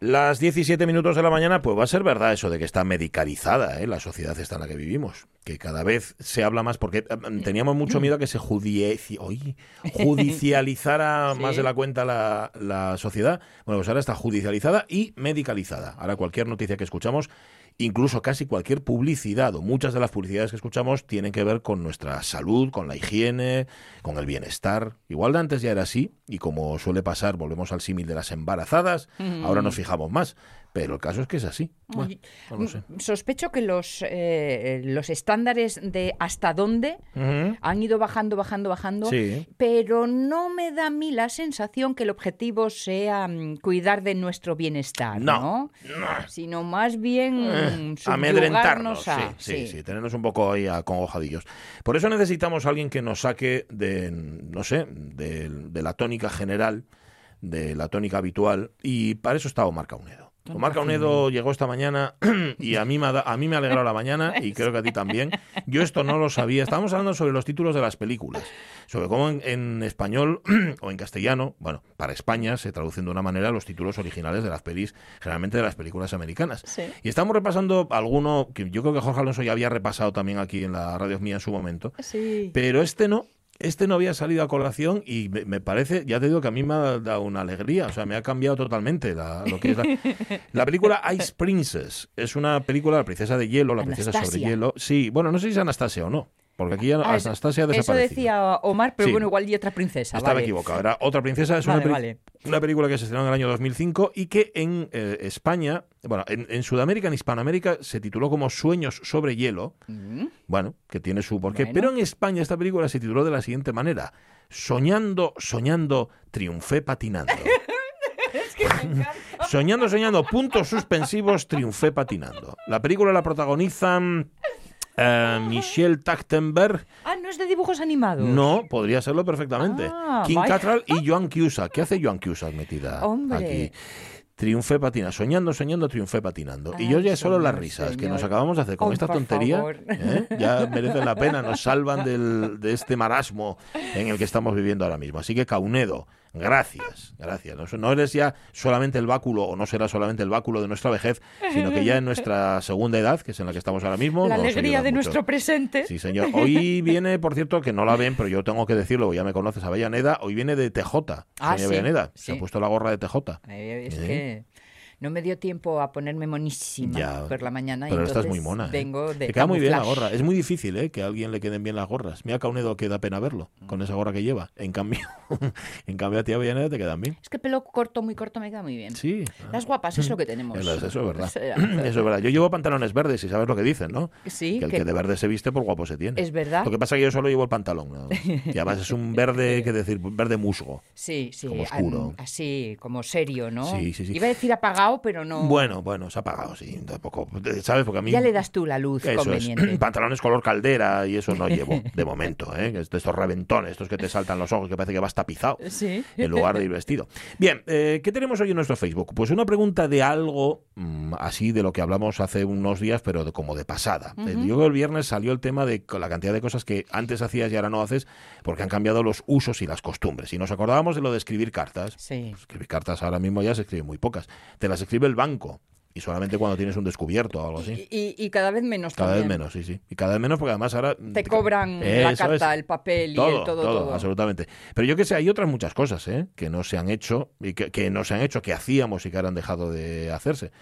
Las 17 minutos de la mañana, pues va a ser verdad eso de que está medicalizada ¿eh? la sociedad esta en la que vivimos, que cada vez se habla más, porque eh, teníamos mucho miedo a que se judici judicializara más de la cuenta la, la sociedad. Bueno, pues ahora está judicializada y medicalizada. Ahora cualquier noticia que escuchamos incluso casi cualquier publicidad o muchas de las publicidades que escuchamos tienen que ver con nuestra salud, con la higiene, con el bienestar. Igual de antes ya era así y como suele pasar, volvemos al símil de las embarazadas, ahora nos fijamos más. Pero el caso es que es así. Mm, sospecho que los, eh, los estándares de hasta dónde han ido bajando, bajando, bajando, pero no me da a mí la sensación que el objetivo sea mm, cuidar de nuestro bienestar, ¿no? Sino más bien eh, amedrentarnos. A, sí, sí, sí, tenernos un poco ahí acongojadillos. Por eso necesitamos a alguien que nos saque de, no sé, de, de la tónica general, de la tónica habitual, y para eso está Omar Caunedo. Omar Caunedo llegó esta mañana y a mí, me ha, a mí me ha alegrado la mañana y creo que a ti también. Yo esto no lo sabía. Estábamos hablando sobre los títulos de las películas, sobre cómo en, español o en castellano, bueno, para España se traducen de una manera los títulos originales de las pelis, generalmente de las películas americanas. Y estamos repasando alguno que yo creo que Jorge Alonso ya había repasado también aquí en la radio mía en su momento, pero este no. Este no había salido a colación y me, parece, ya te digo que a mí me ha dado una alegría, o sea, me ha cambiado totalmente la, lo que es la, película Ice Princess. Es una película, la princesa de hielo, la princesa sobre hielo. Sí, bueno, no sé si es Anastasia o no. Porque aquí ya ah, Anastasia ha desaparecido. Eso decía Omar, pero bueno, igual y otra princesa. Estaba equivocado. Era otra princesa. Es una, una, película que se estrenó en el año 2005 y que en eh, España, bueno, en, Sudamérica, en Hispanoamérica, se tituló como Sueños sobre hielo. Bueno, que tiene su porqué. Pero en España esta película se tituló de la siguiente manera. Soñando, soñando, triunfé patinando. es que me soñando, soñando, puntos suspensivos, triunfé patinando. La película la protagonizan eh, Michelle Tachtenberg. Ah, no es de dibujos animados. No, podría serlo perfectamente. Ah, King Cattrall y Joan Cusack. ¿Qué hace Joan Cusack metida aquí? Triunfé patina, soñando, soñando, triunfé patinando. y yo ya solo las risas que nos acabamos de hacer con esta tontería, ¿eh? ya merecen la pena, nos salvan del, de este marasmo en el que estamos viviendo ahora mismo. Así que Caunedo, Gracias, gracias. No, eres ya solamente el báculo, o no será solamente el báculo de nuestra vejez, sino que ya en nuestra segunda edad, que es en la que estamos ahora mismo. La alegría de nuestro presente. Sí, señor. Hoy viene, por cierto, que no la ven, pero yo tengo que decirlo, ya me conoces, Avellaneda, hoy viene de TJ. Ah, Avellaneda. Se ha puesto la gorra de TJ. Es que no me dio tiempo a ponerme monísima por la mañana. Pero estás muy mona. ¿eh? Vengo de Te queda muy bien la gorra. Es muy difícil ¿eh? que a alguien le queden bien las gorras. Mira Caunedo que da pena verlo con esa gorra que lleva. En cambio, en cambio a ti Avellaneda te quedan bien. Es que pelo corto, muy corto me queda muy bien. Sí. Las guapas es lo que tenemos. Eso es verdad. Eso es verdad. Yo llevo pantalones verdes y sabes lo que dicen, ¿no? Sí. Que el que, de verde se viste por guapo se tiene. Es verdad. Lo que pasa es que yo solo llevo el pantalón. ¿no? Y además es un verde, que decir, verde musgo. Sí, sí. Como oscuro. Así, como serio, ¿no? Sí, sí, sí. Iba a decir apagado, pero no. Bueno, bueno, se ha apagado, sí. Tampoco, ¿sabes? Porque a mí... Ya le das tú la luz conveniente. Pantalones color caldera y eso no llevo, de momento, ¿eh? Estos reventones, estos que te saltan los ojos, que parece que vas tapizado sí. en lugar de ir vestido. Bien, eh, ¿qué tenemos hoy en nuestro Facebook? Pues una pregunta de algo mm, así de lo que hablamos hace unos días, pero de, como de pasada. Uh Yo creo que el viernes salió el tema de la cantidad de cosas que antes hacías y ahora no haces porque han cambiado los usos y las costumbres. Y nos acordábamos de lo de escribir cartas. Sí. Pues escribir cartas ahora mismo ya se escriben muy pocas. Te las escribe el banco y solamente cuando tienes un descubierto o algo así. Y, cada vez menos Cada vez menos, sí, sí. Y cada vez menos porque además ahora... Te cobran la carta, el papel y todo, el todo, todo, absolutamente. Pero yo que sé, hay otras muchas cosas ¿eh? que no se han hecho y que, no se han hecho, que hacíamos y que ahora han dejado de hacerse.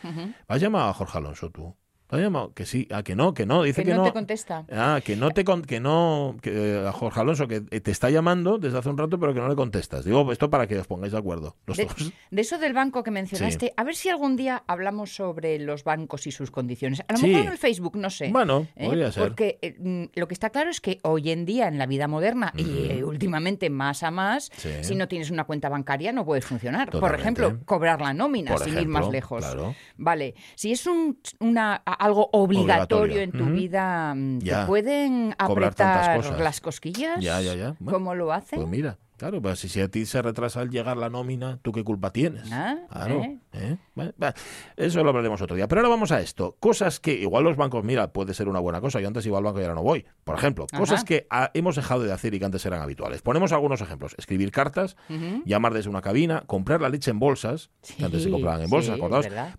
¿Has llamado a Jorge Alonso tú? ¿Te llamado? Que sí, ah, que no, que no, dice que, que no. te contesta. Ah, que no te que no, que a Jorge Alonso que te está llamando desde hace un rato, pero que no le contestas. Digo, esto para que os pongáis de acuerdo. Los de, de, eso del banco que mencionaste, a ver si algún día hablamos sobre los bancos y sus condiciones. A lo mejor en el Facebook, no sé. Bueno, ¿eh? podría ser. Porque eh, mm, lo que está claro es que hoy en día, en la vida moderna, y eh, últimamente más a más, si no tienes una cuenta bancaria no puedes funcionar. Por ejemplo, cobrar la nómina, sin ir más lejos. Vale, si es un, una, algo obligatorio obligatorio en tu vida, mm, ¿te pueden apretar las cosquillas? Ya, ya, ya. ¿Cómo lo hacen? Pues mira, Claro, pues si, a ti se retrasa al llegar la nómina, ¿tú qué culpa tienes? Ah, claro. ¿eh? ¿eh? eso lo hablaremos otro día. Pero ahora vamos a esto. Cosas que igual los bancos, mira, puede ser una buena cosa. Yo antes iba al banco y ahora no voy. Por ejemplo, cosas que hemos dejado de hacer y que antes eran habituales. Ponemos algunos ejemplos. Escribir cartas, llamar desde una cabina, comprar la leche en bolsas, que antes se compraban en bolsas,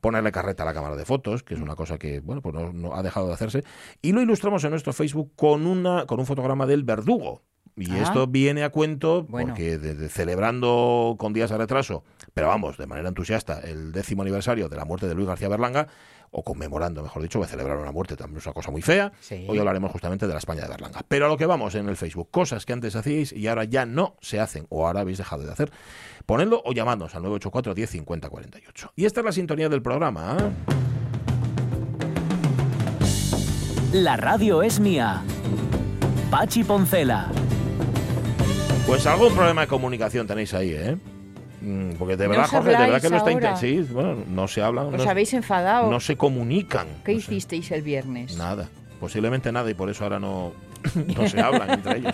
Ponerle carreta a la cámara de fotos, que es una cosa que, bueno, pues no, ha dejado de hacerse. Y lo ilustramos en nuestro Facebook con, una, con un fotograma del verdugo. Y ah. esto viene a cuento porque celebrando con días de retraso, pero vamos, de manera entusiasta, el décimo aniversario de la muerte de Luis García Berlanga, o conmemorando, mejor dicho, a celebrar una muerte también es una cosa muy fea. Hoy hablaremos justamente de la España de Berlanga. Pero a lo que vamos en el Facebook, cosas que antes hacíais y ahora ya no se hacen, o ahora habéis dejado de hacer. Ponedlo o llamadnos al 984 10 50 48. Y esta es la sintonía del programa. ¿eh? La radio es mía. Pachi Poncela. Pues algún problema de comunicación tenéis ahí, ¿eh? Mm, porque de verdad, Jorge, de verdad que no está intensivo. bueno, no se hablan. ¿Os habéis enfadado? No se comunican. ¿Qué hicisteis el viernes? Nada, posiblemente nada y por eso ahora no, no se hablan entre ellos.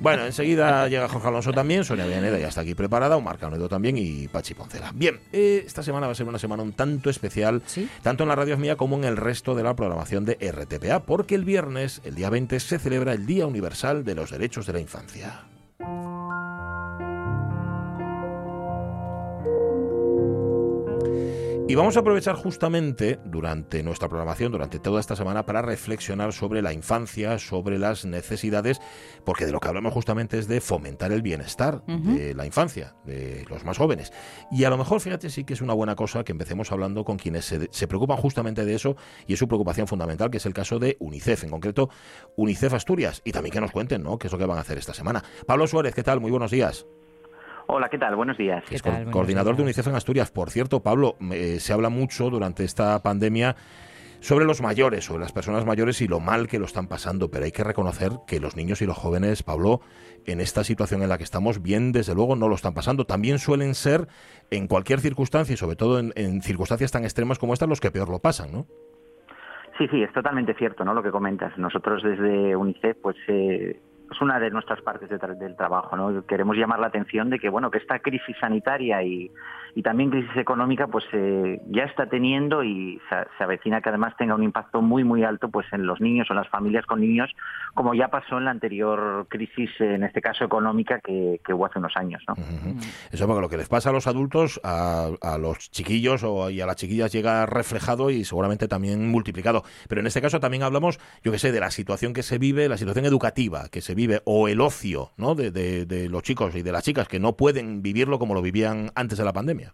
Bueno, enseguida llega Jorge Alonso también, Sonia Villaneda ya está aquí preparada, Omar Canedo también y Pachi Poncela. Bien, eh, esta semana va a ser una semana un tanto especial, tanto en la radio mía como en el resto de la programación de RTPA, porque el viernes, el día 20, se celebra el Día Universal de los Derechos de la Infancia. Thank you. Y vamos a aprovechar justamente durante nuestra programación, durante toda esta semana, para reflexionar sobre la infancia, sobre las necesidades, porque de lo que hablamos justamente es de fomentar el bienestar de la infancia, de los más jóvenes. Y a lo mejor, fíjate, sí que es una buena cosa que empecemos hablando con quienes se, se preocupan justamente de eso, y es su preocupación fundamental, que es el caso de UNICEF, en concreto UNICEF Asturias, y también que nos cuenten, ¿no?, qué es lo que van a hacer esta semana. Pablo Suárez, ¿qué tal? Muy buenos días. Hola, ¿qué tal? Buenos días. Es coordinador de UNICEF en Asturias. Por cierto, Pablo, eh, se habla mucho durante esta pandemia sobre los mayores, sobre las personas mayores y lo mal que lo están pasando, pero hay que reconocer que los niños y los jóvenes, Pablo, en esta situación en la que estamos, bien, desde luego, no lo están pasando. También suelen ser, en cualquier circunstancia y sobre todo en, circunstancias tan extremas como estas, los que peor lo pasan, ¿no? Sí, sí, es totalmente cierto, ¿no? Lo que comentas. Nosotros desde UNICEF, pues eh, es una de nuestras partes del trabajo. ¿no? Queremos llamar la atención de que bueno que esta crisis sanitaria y, y también crisis económica pues eh, ya está teniendo y se, avecina que además tenga un impacto muy muy alto pues en los niños o en las familias con niños como ya pasó en la anterior crisis en este caso económica que, hubo hace unos años ¿no? eso porque lo que les pasa a los adultos a, a los chiquillos o, y a las chiquillas llega reflejado y seguramente también multiplicado pero en este caso también hablamos yo que sé de la situación que se vive la situación educativa que se vive o el ocio ¿no? de, de, de los chicos y de las chicas que no pueden vivirlo como lo vivían antes de la pandemia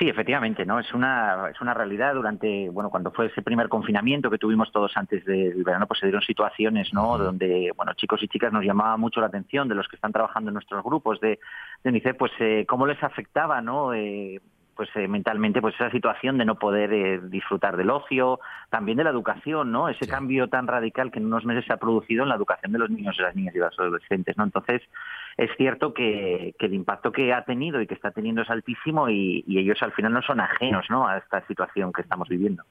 Sí, efectivamente, ¿no? Es una, es una realidad. Durante, bueno, cuando fue ese primer confinamiento que tuvimos todos antes del verano, pues se dieron situaciones, ¿no? Donde, bueno, chicos y chicas nos llamaba mucho la atención de los que están trabajando en nuestros grupos de, de UNICEF, pues eh, cómo les afectaba, ¿no? Eh, pues eh, mentalmente pues esa situación de no poder eh, disfrutar del ocio, también de la educación, ¿no? Ese cambio tan radical que en unos meses se ha producido en la educación de los niños, de las niñas y los adolescentes, ¿no? Entonces, es cierto que, el impacto que ha tenido y que está teniendo es altísimo y, ellos al final no son ajenos ¿no? a esta situación que estamos viviendo.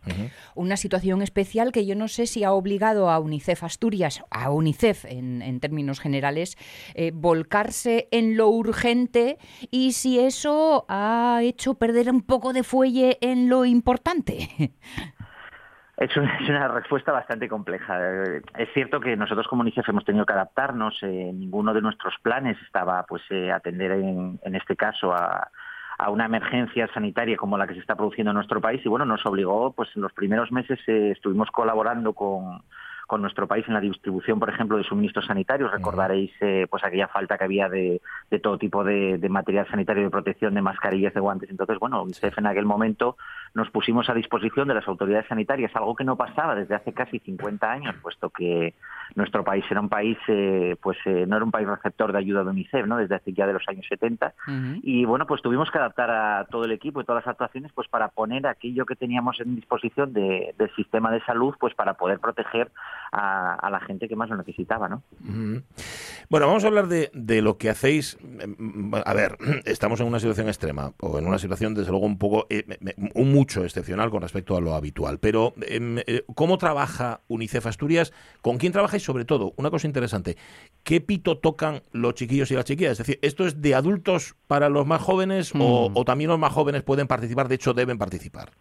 Una situación especial que yo no sé si ha obligado a UNICEF Asturias, a UNICEF en, términos generales, eh, volcarse en lo urgente y si eso ha hecho perder un poco de fuelle en lo importante. Es una, respuesta bastante compleja. Es cierto que nosotros como UNICEF hemos tenido que adaptarnos. Eh, ninguno de nuestros planes estaba pues eh, atender en, este caso a, una emergencia sanitaria como la que se está produciendo en nuestro país y bueno nos obligó pues en los primeros meses eh, estuvimos colaborando con con nuestro país en la distribución, por ejemplo, de suministros sanitarios. Recordaréis eh, pues aquella falta que había de, todo tipo de, material sanitario de protección, de mascarillas, de guantes. Entonces, bueno, UNICEF en aquel momento nos pusimos a disposición de las autoridades sanitarias, algo que no pasaba desde hace casi 50 años, puesto que nuestro país era un país, eh, pues eh, no era un país receptor de ayuda de UNICEF, ¿no? Desde hace ya de los años 70. Y bueno, pues tuvimos que adaptar a todo el equipo y todas las actuaciones, pues para poner aquello que teníamos en disposición del sistema de salud, pues para poder proteger a, la gente que más lo necesitaba, ¿no? Bueno, vamos a hablar de, de, lo que hacéis. A ver, estamos en una situación extrema, o en una situación, desde luego, un poco, eh, un mucho excepcional con respecto a lo habitual. Pero, em, eh, ¿cómo trabaja UNICEF Asturias? ¿Con quién trabaja? Y sobre todo, una cosa interesante, ¿qué pito tocan los chiquillos y las chiquillas? Es decir, ¿esto es de adultos para los más jóvenes o, mm. o también los más jóvenes pueden participar? De hecho, deben participar.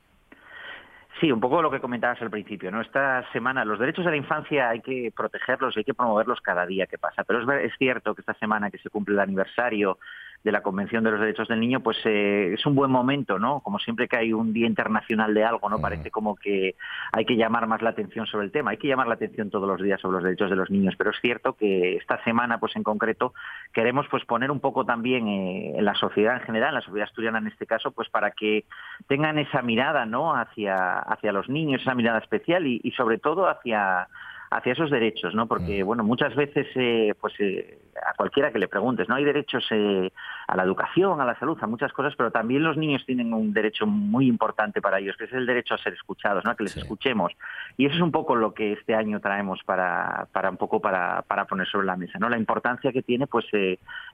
Sí, un poco lo que comentabas al principio, ¿no? Esta semana los derechos de la infancia hay que protegerlos y hay que promoverlos cada día que pasa, pero es, es cierto que esta semana que se cumple el aniversario de la Convención de los Derechos del Niño, pues eh, es un buen momento, ¿no? Como siempre que hay un Día Internacional de algo, ¿no? Parece como que hay que llamar más la atención sobre el tema. Hay que llamar la atención todos los días sobre los derechos de los niños, pero es cierto que esta semana, pues en concreto, queremos pues poner un poco también eh, en la sociedad en general, en la sociedad asturiana en este caso, pues para que tengan esa mirada, ¿no? Hacia, hacia los niños, esa mirada especial y, y sobre todo hacia hacia esos derechos, ¿no? Porque, mm. bueno, muchas veces, eh, pues eh, a cualquiera que le preguntes, ¿no? Hay derechos eh, a la educación, a la salud, a muchas cosas, pero también los niños tienen un derecho muy importante para ellos, que es el derecho a ser escuchados, ¿no? A que les escuchemos. Y eso es un poco lo que este año traemos para, para un poco para, para poner sobre la mesa, ¿no? La importancia que tiene, pues,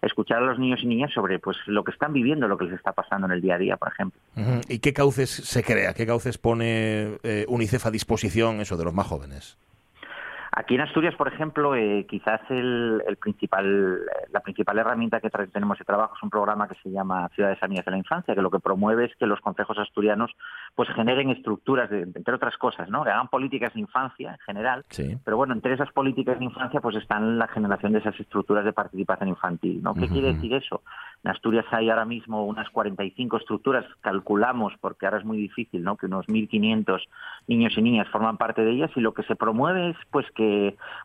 escuchar a los niños y niñas sobre, pues, lo que están viviendo, lo que les está pasando en el día a día, por ejemplo. ¿Y qué cauces se crea? ¿Qué cauces pone UNICEF a disposición, eso, de los más jóvenes? Aquí en Asturias, por ejemplo, eh, quizás el, principal, la principal herramienta que tenemos de trabajo es un programa que se llama Ciudades Amigas de la Infancia, que lo que promueve es que los consejos asturianos pues generen estructuras, de, entre otras cosas, ¿no? que hagan políticas de infancia en general, pero bueno, entre esas políticas de infancia pues están la generación de esas estructuras de participación infantil. ¿no? ¿Qué quiere decir eso? En Asturias hay ahora mismo unas 45 estructuras, calculamos, porque ahora es muy difícil, ¿no? que unos 1.500 niños y niñas forman parte de ellas y lo que se promueve es pues que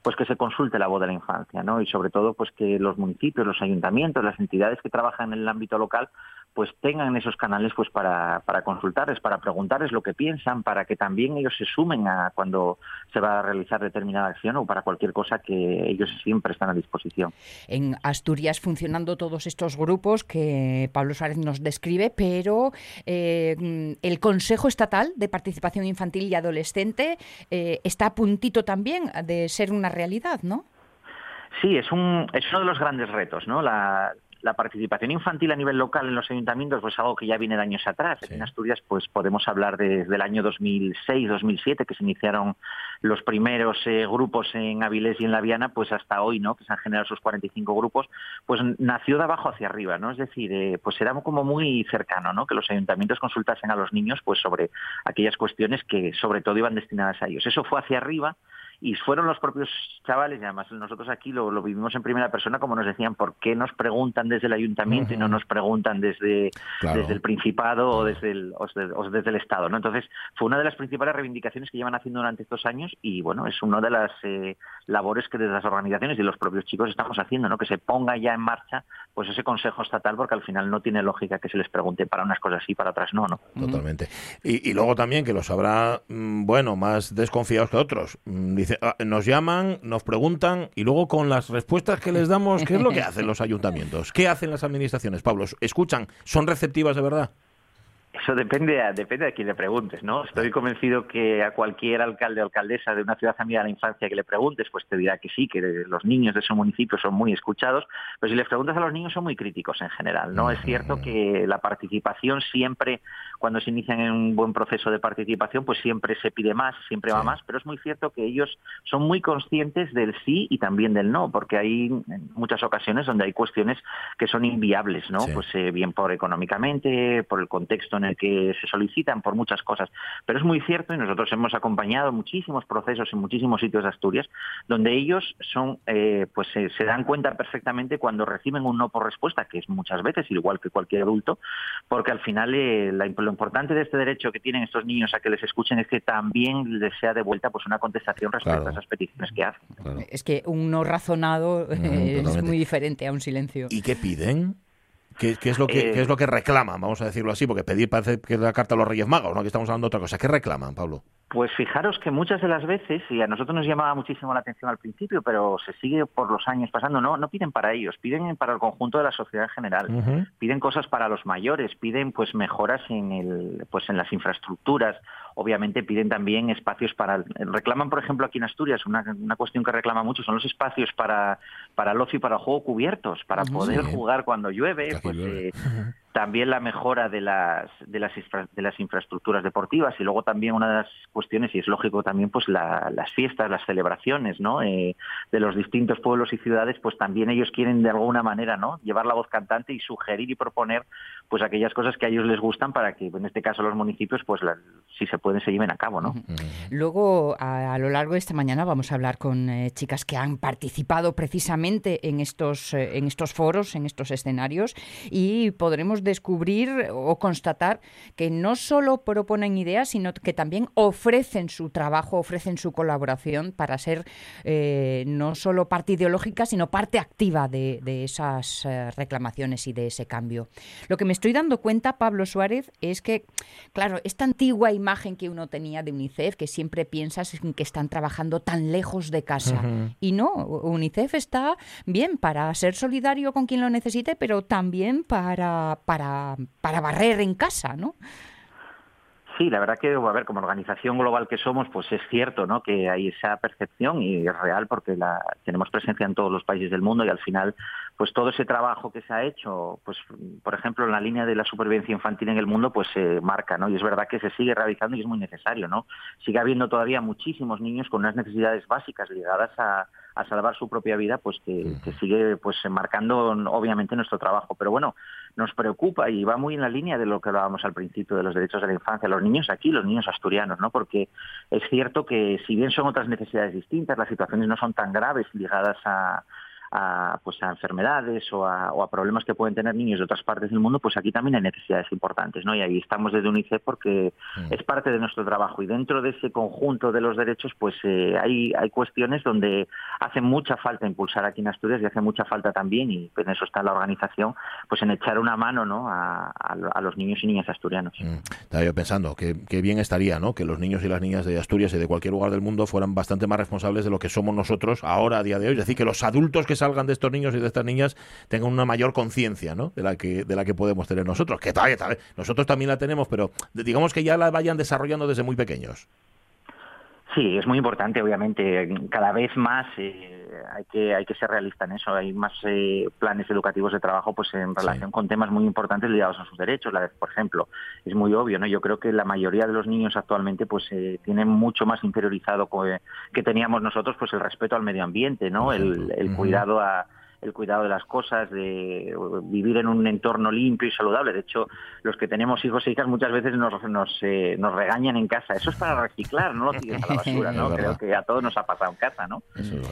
pues que se consulte la voz de la infancia, ¿no? Y sobre todo pues que los municipios, los ayuntamientos, las entidades que trabajan en el ámbito local pues tengan esos canales pues para, para consultarles, para preguntarles lo que piensan, para que también ellos se sumen a cuando se va a realizar determinada acción o para cualquier cosa que ellos siempre están a disposición. En Asturias funcionando todos estos grupos que Pablo Suárez nos describe, pero eh, el Consejo Estatal de Participación Infantil y Adolescente eh, está a puntito también de ser una realidad, ¿no? Sí, es, un, es uno de los grandes retos, ¿no? La, la participación infantil a nivel local en los ayuntamientos pues algo que ya viene de años atrás. En Asturias pues podemos hablar desde el año 2006-2007 que se iniciaron los primeros eh, grupos en Avilés y en La Viana, pues hasta hoy, ¿no? Que se han generado esos 45 grupos, pues nació de abajo hacia arriba, ¿no? Es decir, eh, pues era como muy cercano, ¿no? Que los ayuntamientos consultasen a los niños pues sobre aquellas cuestiones que sobre todo iban destinadas a ellos. Eso fue hacia arriba y fueron los propios chavales, y además nosotros aquí lo, vivimos en primera persona, como nos decían, ¿por qué nos preguntan desde el ayuntamiento y no nos preguntan desde, desde el Principado o desde el, o desde, el Estado? ¿no? Entonces, fue una de las principales reivindicaciones que llevan haciendo durante estos años y, bueno, es una de las eh, labores que desde las organizaciones y los propios chicos estamos haciendo, ¿no? que se ponga ya en marcha pues ese Consejo Estatal, porque al final no tiene lógica que se les pregunte para unas cosas sí, para otras no. ¿no? Totalmente. Y, y luego también que los habrá, mm, bueno, más desconfiados que otros. Ah, nos llaman, nos preguntan y luego con las respuestas que les damos, ¿qué es lo que hacen los ayuntamientos? ¿Qué hacen las administraciones? Pablo, ¿escuchan? ¿Son receptivas de verdad? Eso depende, a, depende de quién le preguntes, ¿no? Estoy convencido que a cualquier alcalde o alcaldesa de una ciudad amiga de la infancia que le preguntes, pues te dirá que sí, que los niños de su municipio son muy escuchados, pero si les preguntas a los niños son muy críticos en general, ¿no? Es cierto que la participación siempre, cuando se inician en un buen proceso de participación, pues siempre se pide más, siempre va más, pero es muy cierto que ellos son muy conscientes del sí y también del no, porque hay muchas ocasiones donde hay cuestiones que son inviables, ¿no? Pues eh, bien por económicamente, por el contexto en el que se solicitan por muchas cosas. Pero es muy cierto y nosotros hemos acompañado muchísimos procesos en muchísimos sitios de Asturias donde ellos son, eh, pues se dan cuenta perfectamente cuando reciben un no por respuesta, que es muchas veces igual que cualquier adulto, porque al final eh, lo importante de este derecho que tienen estos niños a que les escuchen es que también les sea devuelta pues una contestación respecto a esas peticiones que hacen. Es que un no razonado es muy diferente a un silencio. ¿Y qué piden? ¿Qué, es lo que, es lo que reclaman? Vamos a decirlo así, porque pedir parece que es la carta a los Reyes Magos, ¿no? Aquí estamos hablando de otra cosa. ¿Qué reclaman, Pablo? Pues fijaros que muchas de las veces, y a nosotros nos llamaba muchísimo la atención al principio, pero se sigue por los años pasando, no, no piden para ellos, piden para el conjunto de la sociedad en general, piden cosas para los mayores, piden pues mejoras en el, pues en las infraestructuras obviamente piden también espacios para... Reclaman, por ejemplo, aquí en Asturias, una, una cuestión que reclama mucho son los espacios para, para el ocio y para el juego cubiertos, para poder jugar cuando llueve. Pues, eh, también la mejora de las de las de las infraestructuras deportivas y luego también una de las cuestiones y es lógico también pues las fiestas las celebraciones no eh, de los distintos pueblos y ciudades pues también ellos quieren de alguna manera no llevar la voz cantante y sugerir y proponer pues aquellas cosas que a ellos les gustan para que en este caso los municipios pues si se pueden se lleven a cabo no luego a, lo largo de esta mañana vamos a hablar con eh, chicas que han participado precisamente en estos eh, en estos foros en estos escenarios y podremos descubrir o constatar que no solo proponen ideas, sino que también ofrecen su trabajo, ofrecen su colaboración para ser eh, no solo parte ideológica, sino parte activa de, esas eh, reclamaciones y de ese cambio. Lo que me estoy dando cuenta, Pablo Suárez, es que, claro, esta antigua imagen que uno tenía de UNICEF, que siempre piensas en que están trabajando tan lejos de casa. Y no, UNICEF está bien para ser solidario con quien lo necesite, pero también para para, para barrer en casa, ¿no? Sí, la verdad que, a ver, como organización global que somos, pues es cierto, ¿no? Que hay esa percepción y es real porque la, tenemos presencia en todos los países del mundo y al final, pues todo ese trabajo que se ha hecho, pues por ejemplo en la línea de la supervivencia infantil en el mundo, pues se marca, ¿no? Y es verdad que se sigue realizando y es muy necesario, ¿no? Sigue habiendo todavía muchísimos niños con unas necesidades básicas ligadas a, a salvar su propia vida, pues que, sigue pues marcando obviamente nuestro trabajo. Pero bueno, nos preocupa y va muy en la línea de lo que hablábamos al principio de los derechos de la infancia, los niños aquí, los niños asturianos, ¿no? Porque es cierto que si bien son otras necesidades distintas, las situaciones no son tan graves ligadas a, a, pues a enfermedades o a, o a, problemas que pueden tener niños de otras partes del mundo, pues aquí también hay necesidades importantes, ¿no? Y ahí estamos desde UNICEF porque mm. es parte de nuestro trabajo y dentro de ese conjunto de los derechos, pues eh, hay, hay cuestiones donde hace mucha falta impulsar aquí en Asturias y hace mucha falta también, y en eso está la organización, pues en echar una mano, ¿no? A, a los niños y niñas asturianos. Mm. Estaba yo pensando que, que, bien estaría, ¿no? Que los niños y las niñas de Asturias y de cualquier lugar del mundo fueran bastante más responsables de lo que somos nosotros ahora a día de hoy, es decir, que los adultos que salgan de estos niños y de estas niñas tengan una mayor conciencia ¿no? de, la que, de la que podemos tener nosotros, que tal, tal, nosotros también la tenemos, pero digamos que ya la vayan desarrollando desde muy pequeños. Sí, es muy importante, obviamente. Cada vez más eh, hay que hay que ser realista en eso. Hay más eh, planes educativos de trabajo, pues en relación con temas muy importantes ligados a sus derechos. La por ejemplo, es muy obvio, ¿no? Yo creo que la mayoría de los niños actualmente, pues eh, tienen mucho más interiorizado que teníamos nosotros, pues el respeto al medio ambiente, ¿no? El, el cuidado a el cuidado de las cosas, de vivir en un entorno limpio y saludable. De hecho, los que tenemos hijos e hijas muchas veces nos, nos, eh, nos regañan en casa. Eso es para reciclar, no lo tires a la basura, ¿no? creo que a todos nos ha pasado en casa, ¿no?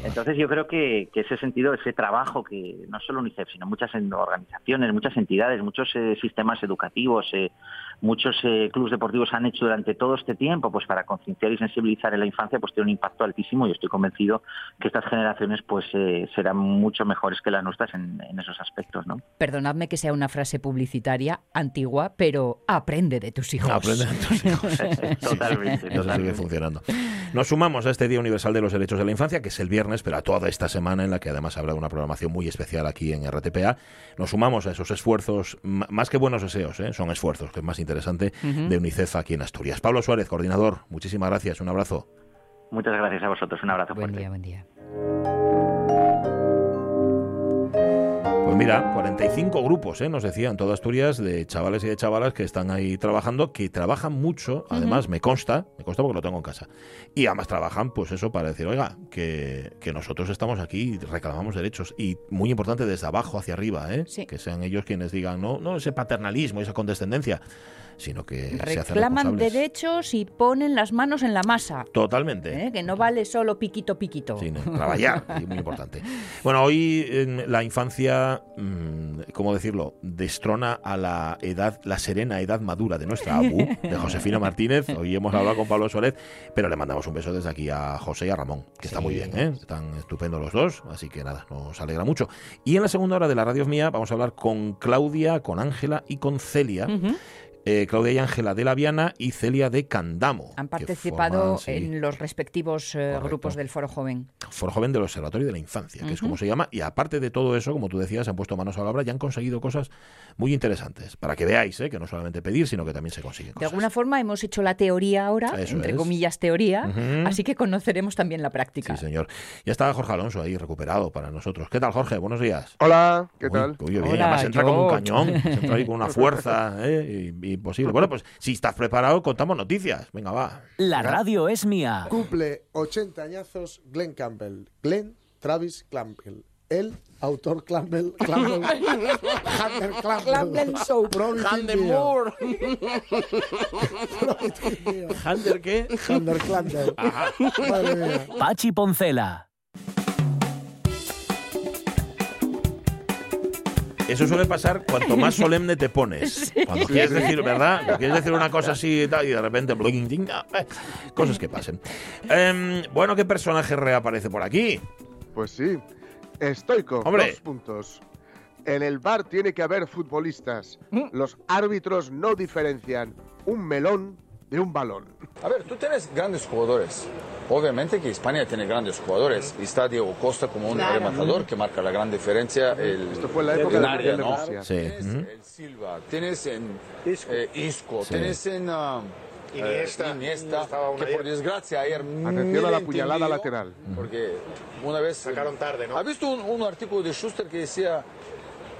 Entonces yo creo que, que, ese sentido, ese trabajo que no solo UNICEF, sino muchas organizaciones, muchas entidades, muchos eh, sistemas educativos, eh, muchos eh, clubes deportivos han hecho durante todo este tiempo, pues para concienciar y sensibilizar en la infancia, pues tiene un impacto altísimo y estoy convencido que estas generaciones pues eh, serán mucho mejores que las nuestras en, esos aspectos, ¿no? Perdonadme que sea una frase publicitaria antigua, pero aprende de tus hijos. Aprende de tus hijos. totalmente. Eso sigue funcionando. Nos sumamos a este Día Universal de los Derechos de la Infancia, que es el viernes, pero a toda esta semana en la que además habrá una programación muy especial aquí en RTPA. Nos sumamos a esos esfuerzos, más que buenos deseos, ¿eh? son esfuerzos, que es más interesante, de UNICEF aquí en Asturias. Pablo Suárez, coordinador, muchísimas gracias, un abrazo. Muchas gracias a vosotros, un abrazo buen Día, buen día. Pues mira, 45 grupos, ¿eh? nos decían toda Asturias, de chavales y de chavalas que están ahí trabajando, que trabajan mucho, además me consta, me consta porque lo tengo en casa, y además trabajan, pues eso, para decir, oiga, que, que nosotros estamos aquí y reclamamos derechos, y muy importante desde abajo hacia arriba, ¿eh? que sean ellos quienes digan, no, no ese paternalismo, esa condescendencia, sino que reclaman derechos y ponen las manos en la masa. Totalmente. ¿Eh? Que no vale solo piquito piquito. Sí, trabajar, muy importante. Bueno, hoy en la infancia, mm, ¿cómo decirlo? Destrona a la edad, la serena edad madura de nuestra abu, de Josefina Martínez. Hoy hemos hablado con Pablo Suárez, pero le mandamos un beso desde aquí a José y a Ramón, que está muy bien, ¿eh? Están estupendos los dos, así que nada, nos alegra mucho. Y en la segunda hora de la radio mía vamos a hablar con Claudia, con Ángela y con Celia. Eh, Claudia y Ángela de la Viana y Celia de Candamo. Han participado en los respectivos eh, grupos del Foro Joven. Foro Joven del Observatorio de la Infancia, que es como se llama. Y aparte de todo eso, como tú decías, se han puesto manos a la obra y han conseguido cosas muy interesantes. Para que veáis que no solamente pedir, sino que también se consiguen De alguna forma hemos hecho la teoría ahora, entre comillas teoría, así que conoceremos también la práctica. Sí, señor. Ya está Jorge Alonso ahí recuperado para nosotros. ¿Qué tal, Jorge? Buenos días. Hola, ¿qué tal? Uy, Hola, entra como un cañón, entra ahí con una fuerza ¿eh? Imposible. Bueno, pues si estás preparado, contamos noticias. Venga, va. La radio es mía. Cumple 80 añazos Glenn Campbell. Glenn Travis Campbell. El autor Campbell, Campbell, Hunter Campbell, Show, Hunter Moore, Hunter qué, Hunter Campbell, Pachi Poncela. Eso suele pasar cuanto más solemne te pones. Cuando quieres decir, ¿verdad? Cuando quieres decir una cosa así y, tal, y de repente, eh, cosas que pasen. Em, bueno, ¿qué personaje reaparece por aquí? Pues sí, Estoico. Hombre. Dos puntos. En el bar tiene que haber futbolistas. ¿Mm? Los árbitros no diferencian un melón de un balón. A ver, tú tienes grandes jugadores. Obviamente que España tiene grandes jugadores. Y está Diego Costa como un rematador que marca la gran diferencia. El, Esto fue la época de, ¿no? Sí. Tienes el Silva, tienes en Isco, eh, tienes en... Uh, Iniesta, Iniesta que por desgracia ayer Atención a la puñalada lateral. Porque una vez... Sacaron tarde, ¿no? ¿Has visto un, un artículo de Schuster que decía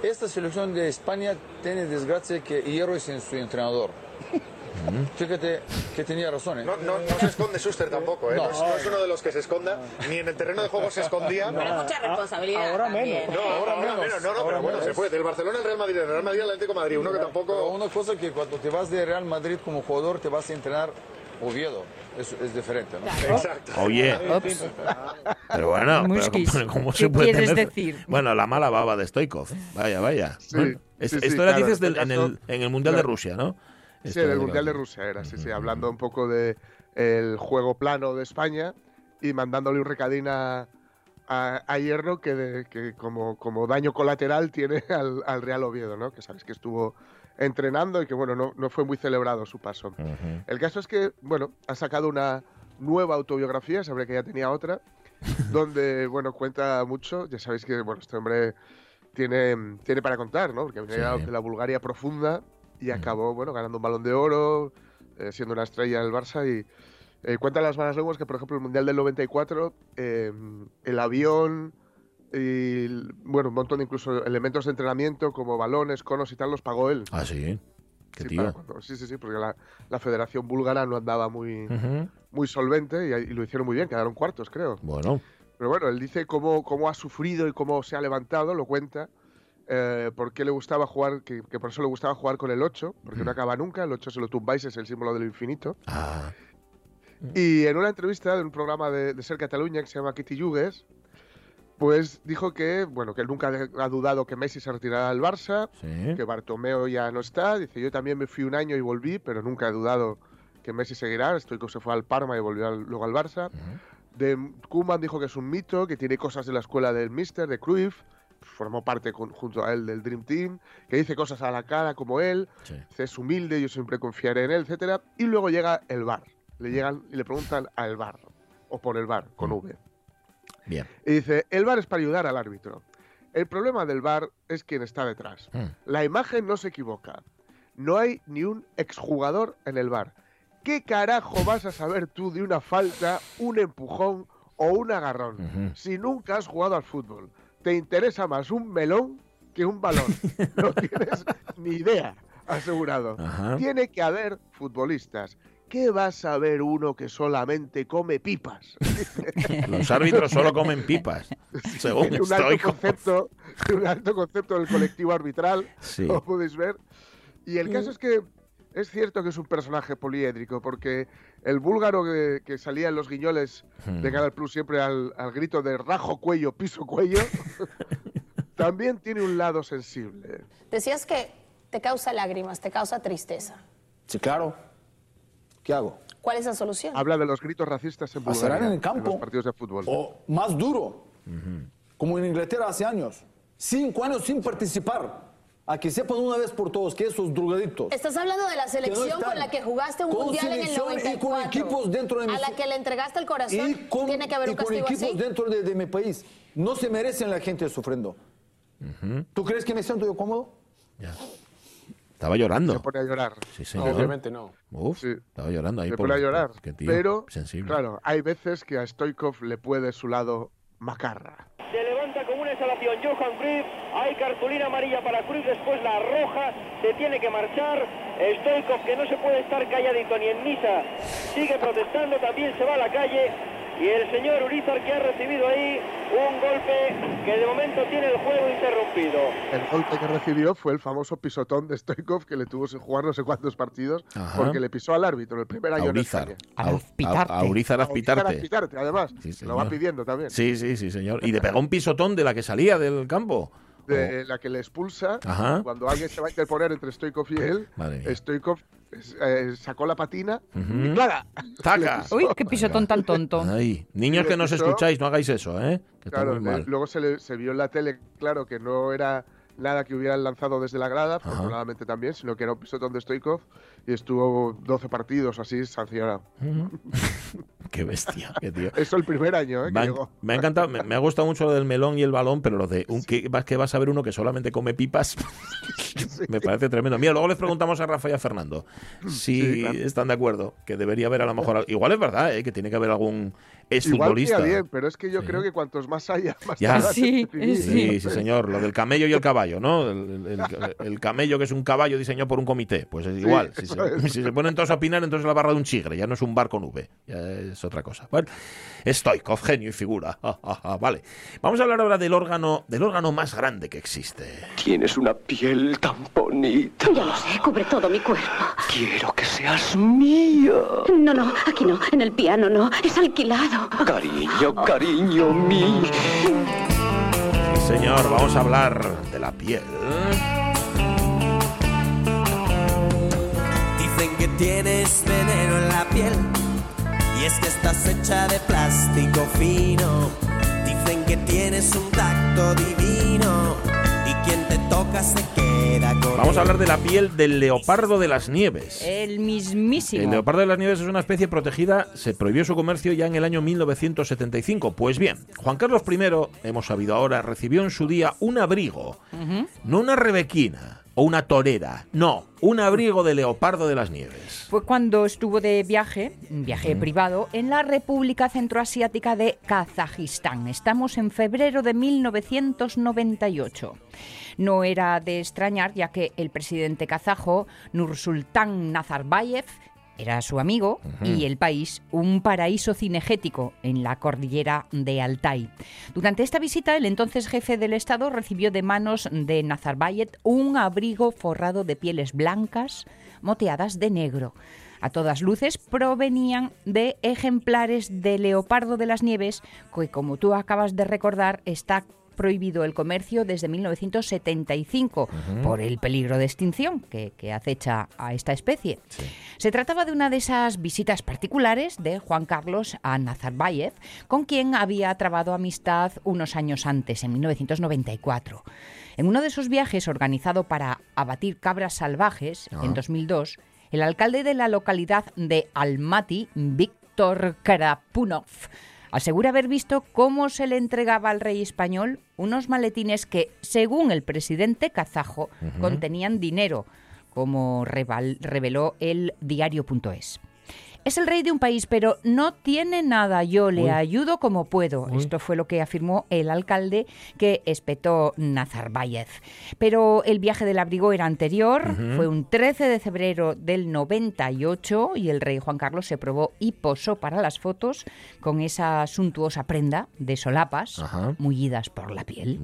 esta selección de España tiene desgracia que Hierro es en su entrenador? Fíjate que tenía razón. ¿eh? No, no, no, se esconde Schuster tampoco, ¿eh? no. es uno de los que se esconda, ni en el terreno de juego se escondía. Pero mucha responsabilidad. Ahora menos. No, ahora, menos. No, no, pero bueno, se fue. Del Barcelona al Real Madrid, del Real Madrid al Atlético Madrid, uno que tampoco. Pero una cosa que cuando te vas de Real Madrid como jugador, te vas a entrenar Oviedo. Es, es diferente, ¿no? Exacto. Oye. Pero bueno, pero ¿cómo, se puede quieres decir? Bueno, la mala baba de Stoikov. Vaya, vaya. Sí, esto era, dices, del, en, el, en el Mundial de Rusia, ¿no? Sí, en el Mundial de Rusia era, sí, sí, hablando un poco de el juego plano de España y mandándole un recadín a, a, Hierro que, que como, como, daño colateral tiene al, Real Oviedo, ¿no? Que sabes que estuvo entrenando y que, bueno, no, no fue muy celebrado su paso. El caso es que, bueno, ha sacado una nueva autobiografía, sabré que ya tenía otra, donde, bueno, cuenta mucho. Ya sabéis que, bueno, este hombre tiene, tiene para contar, ¿no? Porque venía de la Bulgaria profunda y acabó, bueno, ganando un balón de oro, eh, siendo una estrella del Barça y eh, cuentan las malas lenguas que, por ejemplo, el Mundial del 94, eh, el avión y, bueno, un montón de incluso elementos de entrenamiento como balones, conos y tal, los pagó él. Ah, sí. Qué sí, tío. sí, sí, sí, porque la, la, Federación Búlgara no andaba muy, muy solvente y, y, lo hicieron muy bien, quedaron cuartos, creo. Bueno. Pero bueno, él dice cómo, cómo ha sufrido y cómo se ha levantado, lo cuenta eh, por qué le gustaba jugar, que, por eso le gustaba jugar con el 8, porque no mm. acaba nunca, el 8 se lo tumbáis, es el símbolo del infinito. Ah. Y en una entrevista de un programa de, Ser Cataluña que se llama Kitty Yugues, pues dijo que, bueno, que él nunca ha dudado que Messi se retirara del Barça, que Bartomeo ya no está, dice, yo también me fui un año y volví, pero nunca he dudado que Messi seguirá, estoy que se fue al Parma y volvió luego al Barça. De Koeman dijo que es un mito, que tiene cosas de la escuela del Mister, de Cruyff, formó parte junto a él del Dream Team, que dice cosas a la cara como él, es humilde, yo siempre confiaré en él, etcétera, y luego llega el bar, le llegan y le preguntan al bar, o por el bar, con V. Bien. Y dice, el bar es para ayudar al árbitro. El problema del bar es quien está detrás. Mm. La imagen no se equivoca. No hay ni un exjugador en el bar. ¿Qué carajo vas a saber tú de una falta, un empujón o un agarrón si nunca has jugado al fútbol? Te interesa más un melón que un balón. No tienes ni idea, asegurado. Tiene que haber futbolistas. ¿Qué va a saber uno que solamente come pipas? Los árbitros solo comen pipas, según un alto, concepto, un alto concepto del colectivo arbitral, como podéis ver. Y el caso es que es cierto que es un personaje poliédrico, porque el búlgaro que, salía en los guiñoles de hmm. Canal Plus siempre al, grito de rajo cuello, piso cuello, también tiene un lado sensible. Decías que te causa lágrimas, te causa tristeza. Sí, claro. ¿Qué hago? ¿Cuál es la solución? Habla de los gritos racistas en Bulgaria, en el campo, los partidos de fútbol. O más duro, como en Inglaterra hace años. Cinco años sin participar. A que sepan una vez por todos que esos drogadictos. Estás hablando de la selección con la que jugaste un mundial en el 94. Y con equipos dentro de mi... A la que le entregaste el corazón. Tiene que haber un castigo con equipos dentro de, mi país. No se merecen la gente sufriendo. ¿Tú crees que me siento yo cómodo? Ya. Estaba llorando. Se pone a llorar. Sí, señor. obviamente no. Uf, estaba llorando ahí. Se pone a llorar. pero, claro, hay veces que a Stoikov le puede su lado macarra. Se levanta como una exhalación Johan Cruyff. Hay cartulina amarilla para Cruyff, después la roja. Se tiene que marchar. Stoikov, que no se puede estar calladito ni en misa, sigue protestando. También se va a la calle y el señor Urizar que ha recibido ahí un golpe que de momento tiene el juego interrumpido. El golpe que recibió fue el famoso pisotón de Stoikov que le tuvo sin jugar no sé cuántos partidos porque le pisó al árbitro el primer año a Urizar. A, a, Urizar Aspitarte. además. lo va pidiendo también. Sí, sí, sí, señor. Y le pegó un pisotón de la que salía del campo de la que le expulsa, cuando alguien se va a interponer entre Stoikov y él, Stoikov eh, sacó la patina y ¡claga! ¡Taca! Uy, qué pisotón tan tonto. Niños que nos escucháis, no hagáis eso, ¿eh? claro, luego se, se vio en la tele, claro, que no era nada que hubieran lanzado desde la grada, afortunadamente también, sino que era un pisotón de Stoikov y estuvo 12 partidos así sancionado. qué bestia, qué tío. Eso el primer año, ¿eh? Me, ha, encantado, me, ha gustado mucho lo del melón y el balón, pero lo de un, que, que vas a ver uno que solamente come pipas, me parece tremendo. Mira, luego les preguntamos a Rafa y a Fernando si están de acuerdo, que debería haber a lo mejor. Igual es verdad, ¿eh? que tiene que haber algún es Igual futbolista. bien, pero es que yo creo que cuantos más haya, más ya. Sí, sí, sí, señor. Lo del camello y el caballo, ¿no? El, camello que es un caballo diseñado por un comité. Pues es igual. Si se, ponen todos a opinar, entonces la barra de un chigre. Ya no es un bar con V. Ya es otra cosa. Bueno, Stoikov, genio y figura. vale. Vamos a hablar ahora del órgano, del órgano más grande que existe. Tienes una piel tan bonita. Ya lo sé, cubre todo mi cuerpo. Quiero que seas mía. No, no, aquí no. En el piano no. Es alquilado. Cariño, cariño mío. Sí, señor, vamos a hablar de la piel. Dicen que tienes veneno en la piel. Y es que estás hecha de plástico fino. Dicen que tienes un tacto divino. Y quien te toca se queda con. Vamos a hablar de la piel del leopardo de las nieves. El mismísimo. El leopardo de las nieves es una especie protegida. Se prohibió su comercio ya en el año 1975. Pues bien, Juan Carlos I, hemos sabido ahora, recibió en su día un abrigo. No una rebequina o una torera. No, un abrigo de leopardo de las nieves. Fue cuando estuvo de viaje, un viaje privado, en la República Centroasiática de Kazajistán. Estamos en febrero de 1998. No era de extrañar, ya que el presidente kazajo, Nursultán Nazarbayev, era su amigo y el país un paraíso cinegético en la cordillera de Altai. Durante esta visita, el entonces jefe del Estado recibió de manos de Nazarbayev un abrigo forrado de pieles blancas moteadas de negro. A todas luces provenían de ejemplares de leopardo de las nieves, que como tú acabas de recordar está prohibido el comercio desde 1975 por el peligro de extinción que, acecha a esta especie. Se trataba de una de esas visitas particulares de Juan Carlos a Nazarbayev, con quien había trabado amistad unos años antes, en 1994. En uno de esos viajes organizado para abatir cabras salvajes, en 2002, ah. el alcalde de la localidad de Almaty, Víctor Karapunov, asegura haber visto cómo se le entregaba al rey español unos maletines que, según el presidente kazajo, contenían dinero, como reveló el diario.es. Es el rey de un país, pero no tiene nada. Yo le ayudo como puedo. Esto fue lo que afirmó el alcalde que espetó Nazarbayev. Pero el viaje del abrigo era anterior. Fue un 13 de febrero del 98 y el rey Juan Carlos se probó y posó para las fotos con esa suntuosa prenda de solapas mullidas por la piel.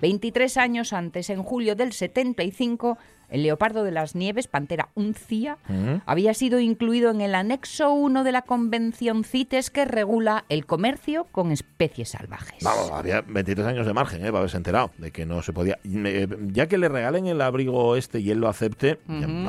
23 años antes, en julio del 75, el leopardo de las nieves, Pantera uncia, había sido incluido en el anexo 1 de la Convención CITES que regula el comercio con especies salvajes. Vamos, había 23 años de margen, ¿eh? para haberse enterado de que no se podía. Eh, ya que le regalen el abrigo este y él lo acepte,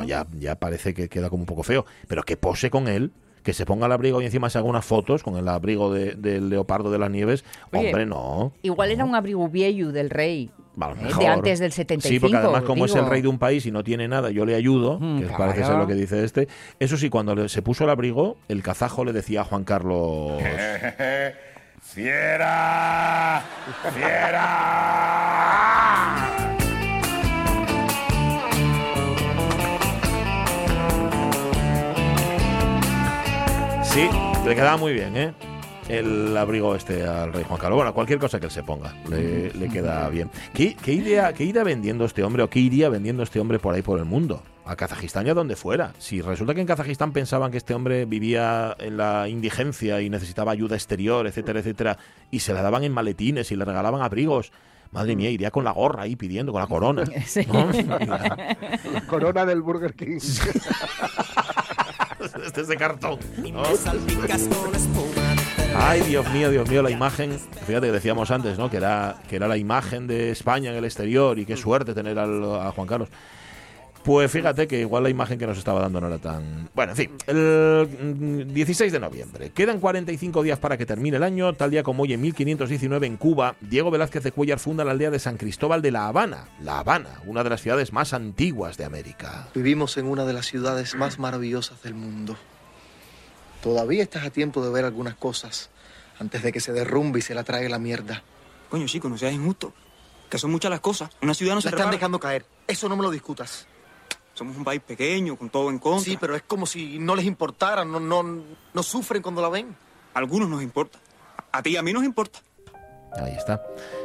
ya, ya, parece que queda como un poco feo, pero que pose con él que se ponga el abrigo y encima se haga unas fotos con el abrigo del leopardo de las nieves, hombre, no. Igual era un abrigo viejo del rey. Eh, de antes del 75. Sí, porque además como es el rey de un país y no tiene nada, yo le ayudo, mm, que parece ser lo que dice este. Eso sí, cuando se puso el abrigo, el kazajo le decía a Juan Carlos... ¡Fiera! ¡Fiera! Sí, le quedaba muy bien, ¿eh? el abrigo este al rey Juan Carlos. Bueno, cualquier cosa que él se ponga le, queda bien. ¿Qué, idea, ¿Qué iría vendiendo este hombre o qué iría vendiendo este hombre por ahí por el mundo? A Kazajistán y a donde fuera. Si resulta que en Kazajistán pensaban que este hombre vivía en la indigencia y necesitaba ayuda exterior, etcétera, etcétera, y se la daban en maletines y le regalaban abrigos, Madre mía, iría con la gorra ahí pidiendo, con la corona. La corona del Burger King. este es de cartón. Ay, Dios mío, Dios mío, la imagen. Fíjate que decíamos antes, ¿no? Que era, que era la imagen de España en el exterior y qué suerte tener a Juan Carlos. Pues fíjate que igual la imagen que nos estaba dando no era tan... Bueno, en fin, el 16 mm, de noviembre. Quedan 45 días para que termine el año. Tal día como hoy, en 1519, en Cuba, Diego Velázquez de Cuellar funda la aldea de San Cristóbal de La Habana. La Habana, una de las ciudades más antiguas de América. Vivimos en una de las ciudades más maravillosas del mundo. Todavía estás a tiempo de ver algunas cosas antes de que se derrumbe y se la trague la mierda. Coño, chico, no seas injusto. Que son muchas las cosas. Una ciudad no se están dejando caer. Eso no me lo discutas. Somos un país pequeño, con todo en contra. Sí, pero es como si no les importara, no, no, no sufren cuando la ven. A algunos nos importa. A ti y a mí nos importa. Ahí está.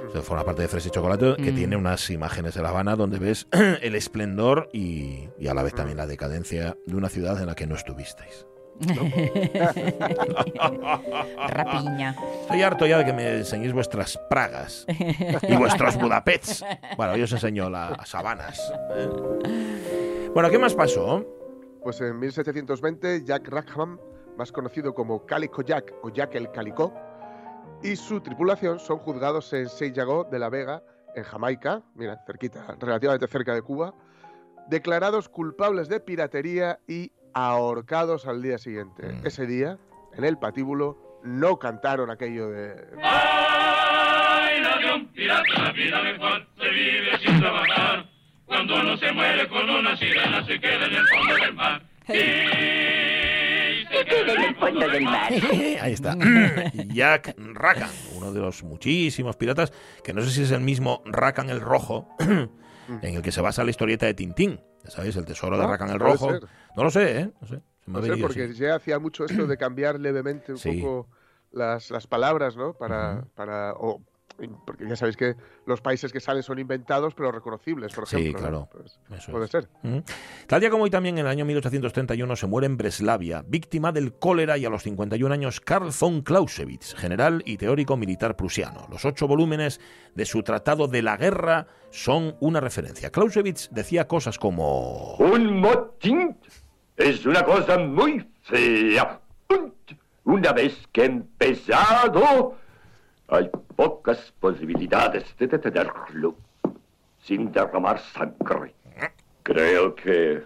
Eso forma parte de Fresh y Chocolate, que mm. tiene unas imágenes de La Habana donde ves el esplendor y, y, a la vez también la decadencia de una ciudad en la que no estuvisteis. Rapiña. Estoy harto ya de que me enseñéis vuestras Pragas y vuestros Budapests. Bueno, yo os enseño las sabanas. Bueno, ¿qué más pasó? Pues en 1720, Jack Rackham, más conocido como Calico Jack o Jack el Calicó, y su tripulación son juzgados en Saint-Jago de la Vega, en Jamaica, mira, cerquita, relativamente cerca de Cuba, declarados culpables de piratería y ahorcados al día siguiente. Mm. Ese día, en el patíbulo, no cantaron aquello de... ¡Ay, la pirata, la vida mejor se vive sin trabajar! Cuando uno se muere con una sirena, se queda en el fondo del mar. Y se queda en el fondo del mar. Ahí está. Jack Rackham, uno de los muchísimos piratas, que no sé si es el mismo Rackham el Rojo, en el que se basa la historieta de Tintín. ¿Sabéis? El tesoro de ah, Rackham el Rojo. No lo sé, ¿eh? No sé. no sé, porque ya hacía mucho esto de cambiar levemente un poco las, las, palabras, ¿no? Para, para, o porque ya sabéis que los países que salen son inventados pero reconocibles, por ejemplo. Sí, claro. Pues puede ser. Tal día como hoy también en el año 1831 se muere en Breslavia, víctima del cólera y a los 51 años Karl von Clausewitz, general y teórico militar prusiano. Los ocho volúmenes de su Tratado de la Guerra son una referencia. Clausewitz decía cosas como... Un motín es una cosa muy fea. Una vez que he empezado hay pocas posibilidades de detenerlo sin derramar sangre. Creo que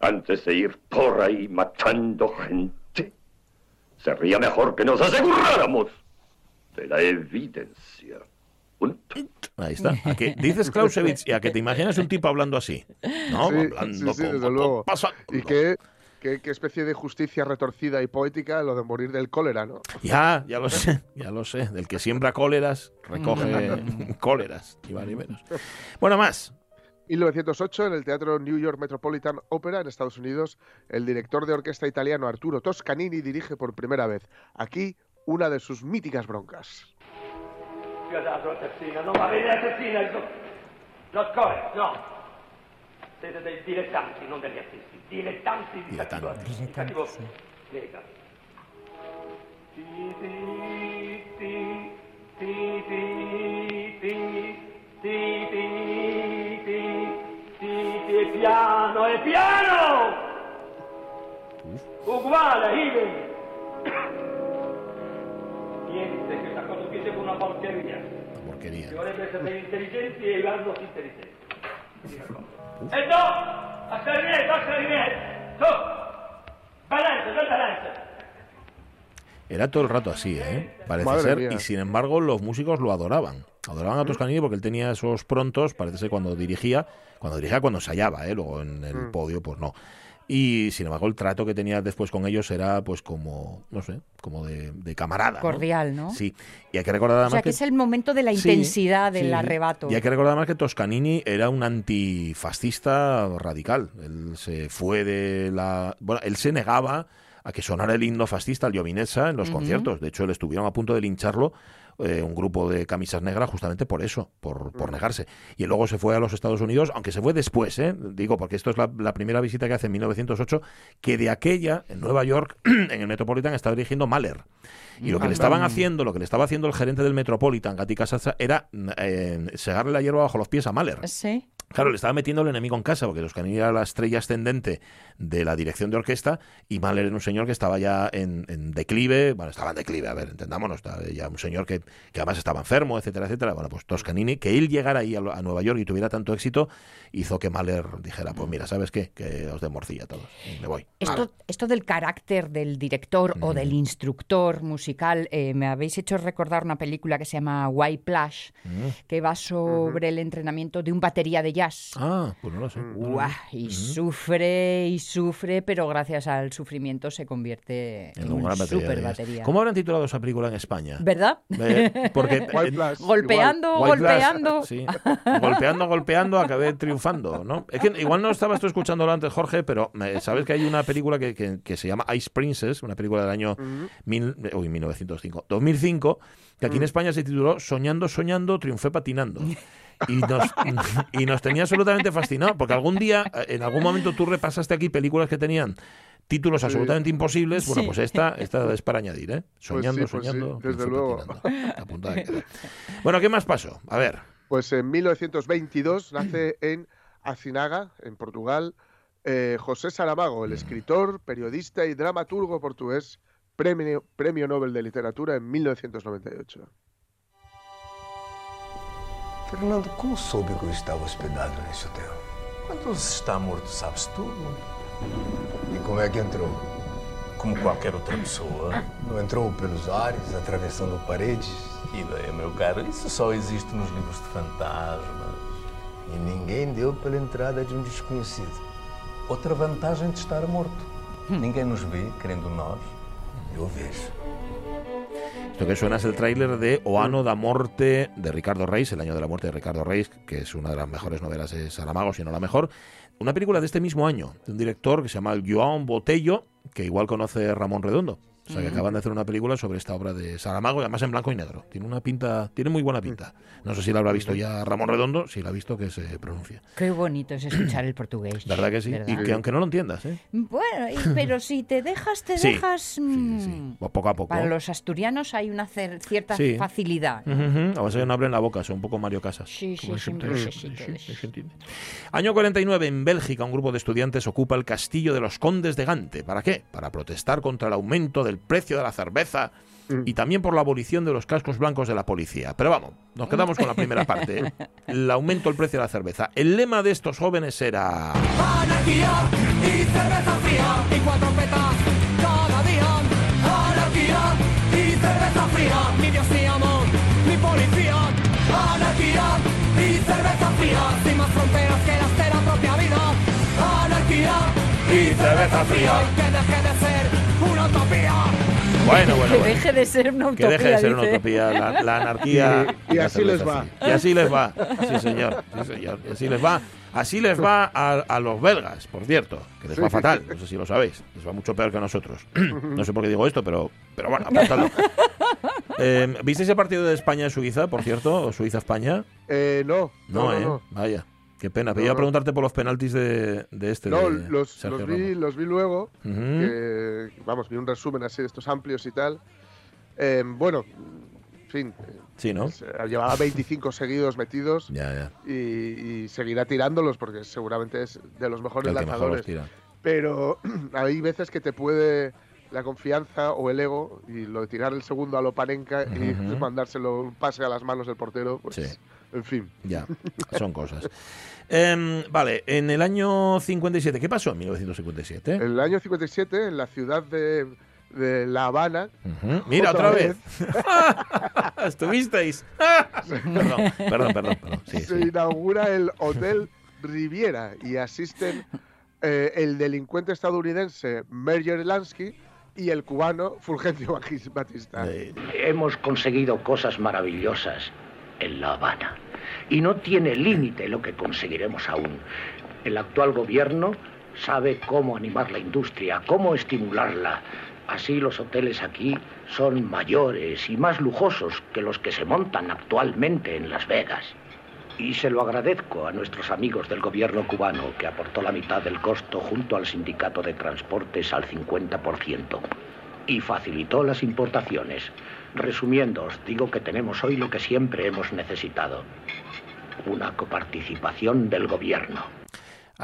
antes de ir por ahí matando gente, sería mejor que nos aseguráramos de la evidencia. Ahí está. dices Clausewitz y a que te imaginas un tipo hablando así. ¿No? hablando sí, desde luego. Y que Qué, especie de justicia retorcida y poética lo de morir del cólera, ¿no? Ya, ya lo sé, ya lo sé. Del que siembra cóleras, recoge cóleras, y vale menos. Bueno, más. 1908, en el Teatro New York Metropolitan Opera, en Estados Unidos, el director de orquesta italiano Arturo Toscanini dirige por primera vez aquí una de sus míticas broncas. No, no. Siete dei dilettanti, non degli artisti. Dilettanti di cattivo, di cattivo lega. Ti ti ti ti ti ti ti ti ti e piano e piano uguale idem niente questa cosa qui sembra una porcheria una porcheria ci vorrebbe essere intelligenti e vanno intelligenti e no! Balance, balance! Era todo el rato así, ¿eh? Parece ser. Y sin embargo, los músicos lo adoraban. Adoraban a Toscanini porque él tenía esos prontos, parece ser cuando dirigía, cuando dirigía, cuando ensayaba, ¿eh? Luego en el mm. podio, pues no. Y sin embargo, el trato que tenía después con ellos era, pues, como, no sé, como de, camarada. Cordial, ¿no? Sí. Y hay que recordar además. O sea, que, es el momento de la intensidad del arrebato. Y hay que recordar además que Toscanini era un antifascista radical. Él se fue de la. Bueno, él se negaba a que sonara el himno fascista al Giovinezza en los conciertos. De hecho, le estuvieron a punto de lincharlo eh, un grupo de camisas negras justamente por eso, por, por, negarse. Y luego se fue a los Estados Unidos, aunque se fue después, ¿eh? digo, porque esto es la, primera visita que hace en 1908, que de aquella, en Nueva York, en el Metropolitan, estaba dirigiendo Mahler. Y lo que le estaban haciendo, lo que le estaba haciendo el gerente del Metropolitan, Gatti Casazza, era eh, segarle la hierba bajo los pies a Mahler. Sí. Claro, le estaba metiendo el enemigo en casa, porque los era la estrella ascendente de la dirección de orquesta y Mahler era un señor que estaba ya en, declive, bueno, estaba en declive, a ver, entendámonos, estaba ya un señor que, que, además estaba enfermo, etcétera, etcétera. Bueno, pues Toscanini, que él llegara ahí a, Nueva York y tuviera tanto éxito, hizo que Mahler dijera, pues mira, ¿sabes qué? Que os dé morcilla a todos, me voy. Esto, esto del carácter del director o del instructor musical, eh, me habéis hecho recordar una película que se llama White Plush, que va sobre el entrenamiento de un batería de jazz. Ah, pues no lo sé. y sufre y sufre, pero gracias al sufrimiento se convierte en, una super batería. ¿Cómo habrán titulado esa película en España? ¿Verdad? porque golpeando, golpeando. golpeando, golpeando, acabé triunfando, ¿no? Es que igual no estabas tú escuchándolo antes, Jorge, pero sabes que hay una película que, se llama Ice Princess, una película del año mil, uy, 1905, 2005, que aquí en España se tituló Soñando, soñando, triunfé patinando. y nos, y nos tenía absolutamente fascinado, porque algún día, en algún momento tú repasaste aquí películas que tenían títulos absolutamente imposibles, bueno, pues esta, esta es para añadir, ¿eh? Pues soñando, pues soñando. desde luego. Bueno, ¿qué más pasó? A ver. Pues en 1922 nace en Acinaga, en Portugal, eh, José Saramago, el escritor, periodista y dramaturgo portugués, premio, premio Nobel de Literatura en 1998. Fernando, como soube que eu estava hospedado nesse hotel? Quando você está morto, sabes tudo. E como é que entrou? Como qualquer outra pessoa. Não entrou pelos ares, atravessando paredes? Que ideia, meu caro. Isso só existe nos livros de fantasmas. E ninguém deu pela entrada de um desconhecido. Outra vantagem de estar morto. Ninguém nos vê, querendo nós. Eu vejo. Esto que suena es el tráiler de Oano da Morte de Ricardo Reis, el año de la muerte de Ricardo Reis, que es una de las mejores novelas de Saramago, si no la mejor. Una película de este mismo año, de un director que se llama Joan Botello, que igual conoce Ramón Redondo. O sea, que acaban de hacer una película sobre esta obra de Saramago, y además en blanco y negro. Tiene una pinta, tiene muy buena pinta. No sé si la habrá visto ya Ramón Redondo, si la ha visto que se pronuncia. Qué bonito es escuchar el portugués. ¿Verdad que sí? Y que aunque no lo entiendas, ¿eh? Bueno, pero si te dejas, te dejas... Sí, mm, Poco a poco. Para los asturianos hay una cierta facilidad. A veces no abren la boca, son un poco Mario Casas. Sí, sí, sí, Año 49, en Bélgica, un grupo de estudiantes ocupa el castillo de los condes de Gante. ¿Para qué? Para protestar contra el aumento del precio de la cerveza mm. y también por la abolición de los cascos blancos de la policía. Pero vamos, nos quedamos con la primera parte. ¿eh? El aumento del precio de la cerveza. El lema de estos jóvenes era... Anarquía y cerveza fría y cuatro petas cada día. Anarquía y cerveza fría, mi Dios, mi amor, mi policía. Anarquía y cerveza fría, sin más fronteras que las de la propia vida. Anarquía y cerveza fría, que utopía. Bueno, bueno, que deje de ser una utopía. Que deje de ser una utopía, la, anarquía. Y, así les va. Y así les va, sí señor, sí señor. Y así les va. Así les va a, los belgas, por cierto, que les va fatal, no sé si lo sabéis, les va mucho peor que a nosotros. No sé por qué digo esto, pero, pero bueno, apuntadlo. Eh, ¿Visteis el partido de España-Suiza, por cierto? ¿O Suiza-España? Eh, no, no, ¿eh? Vaya. Qué pena. Pero iba a preguntarte por los penaltis de, este. No, los, vi, los vi luego. vamos, vi un resumen así de estos amplios y tal. Em, bueno, en fin. Sí, ¿no? Eh, llevaba 25 seguidos metidos. Ya, ya. Y, seguirá tirándolos porque seguramente es de los mejores lanzadores. Pero hay veces que te puede la confianza o el ego y lo de tirar el segundo a lo panenca y mandárselo un pase a las manos del portero, pues en fin. Ya, son cosas. Em, vale, en el año 57, ¿qué pasó en 1957? En el año 57, en la ciudad de de La Habana. Mira, otra, vez. Estuvisteis. perdón, perdón, perdón. se inaugura el Hotel Riviera y asisten eh, el delincuente estadounidense Merger Lansky y el cubano Fulgencio Batista. Hemos conseguido cosas maravillosas en La Habana y no tiene límite lo que conseguiremos aún. El actual gobierno sabe cómo animar la industria, cómo estimularla. Así los hoteles aquí son mayores y más lujosos que los que se montan actualmente en Las Vegas. Y se lo agradezco a nuestros amigos del gobierno cubano que aportó la mitad del costo junto al sindicato de transportes al 50% y facilitó las importaciones. Resumiendo, os digo que tenemos hoy lo que siempre hemos necesitado, una coparticipación del gobierno.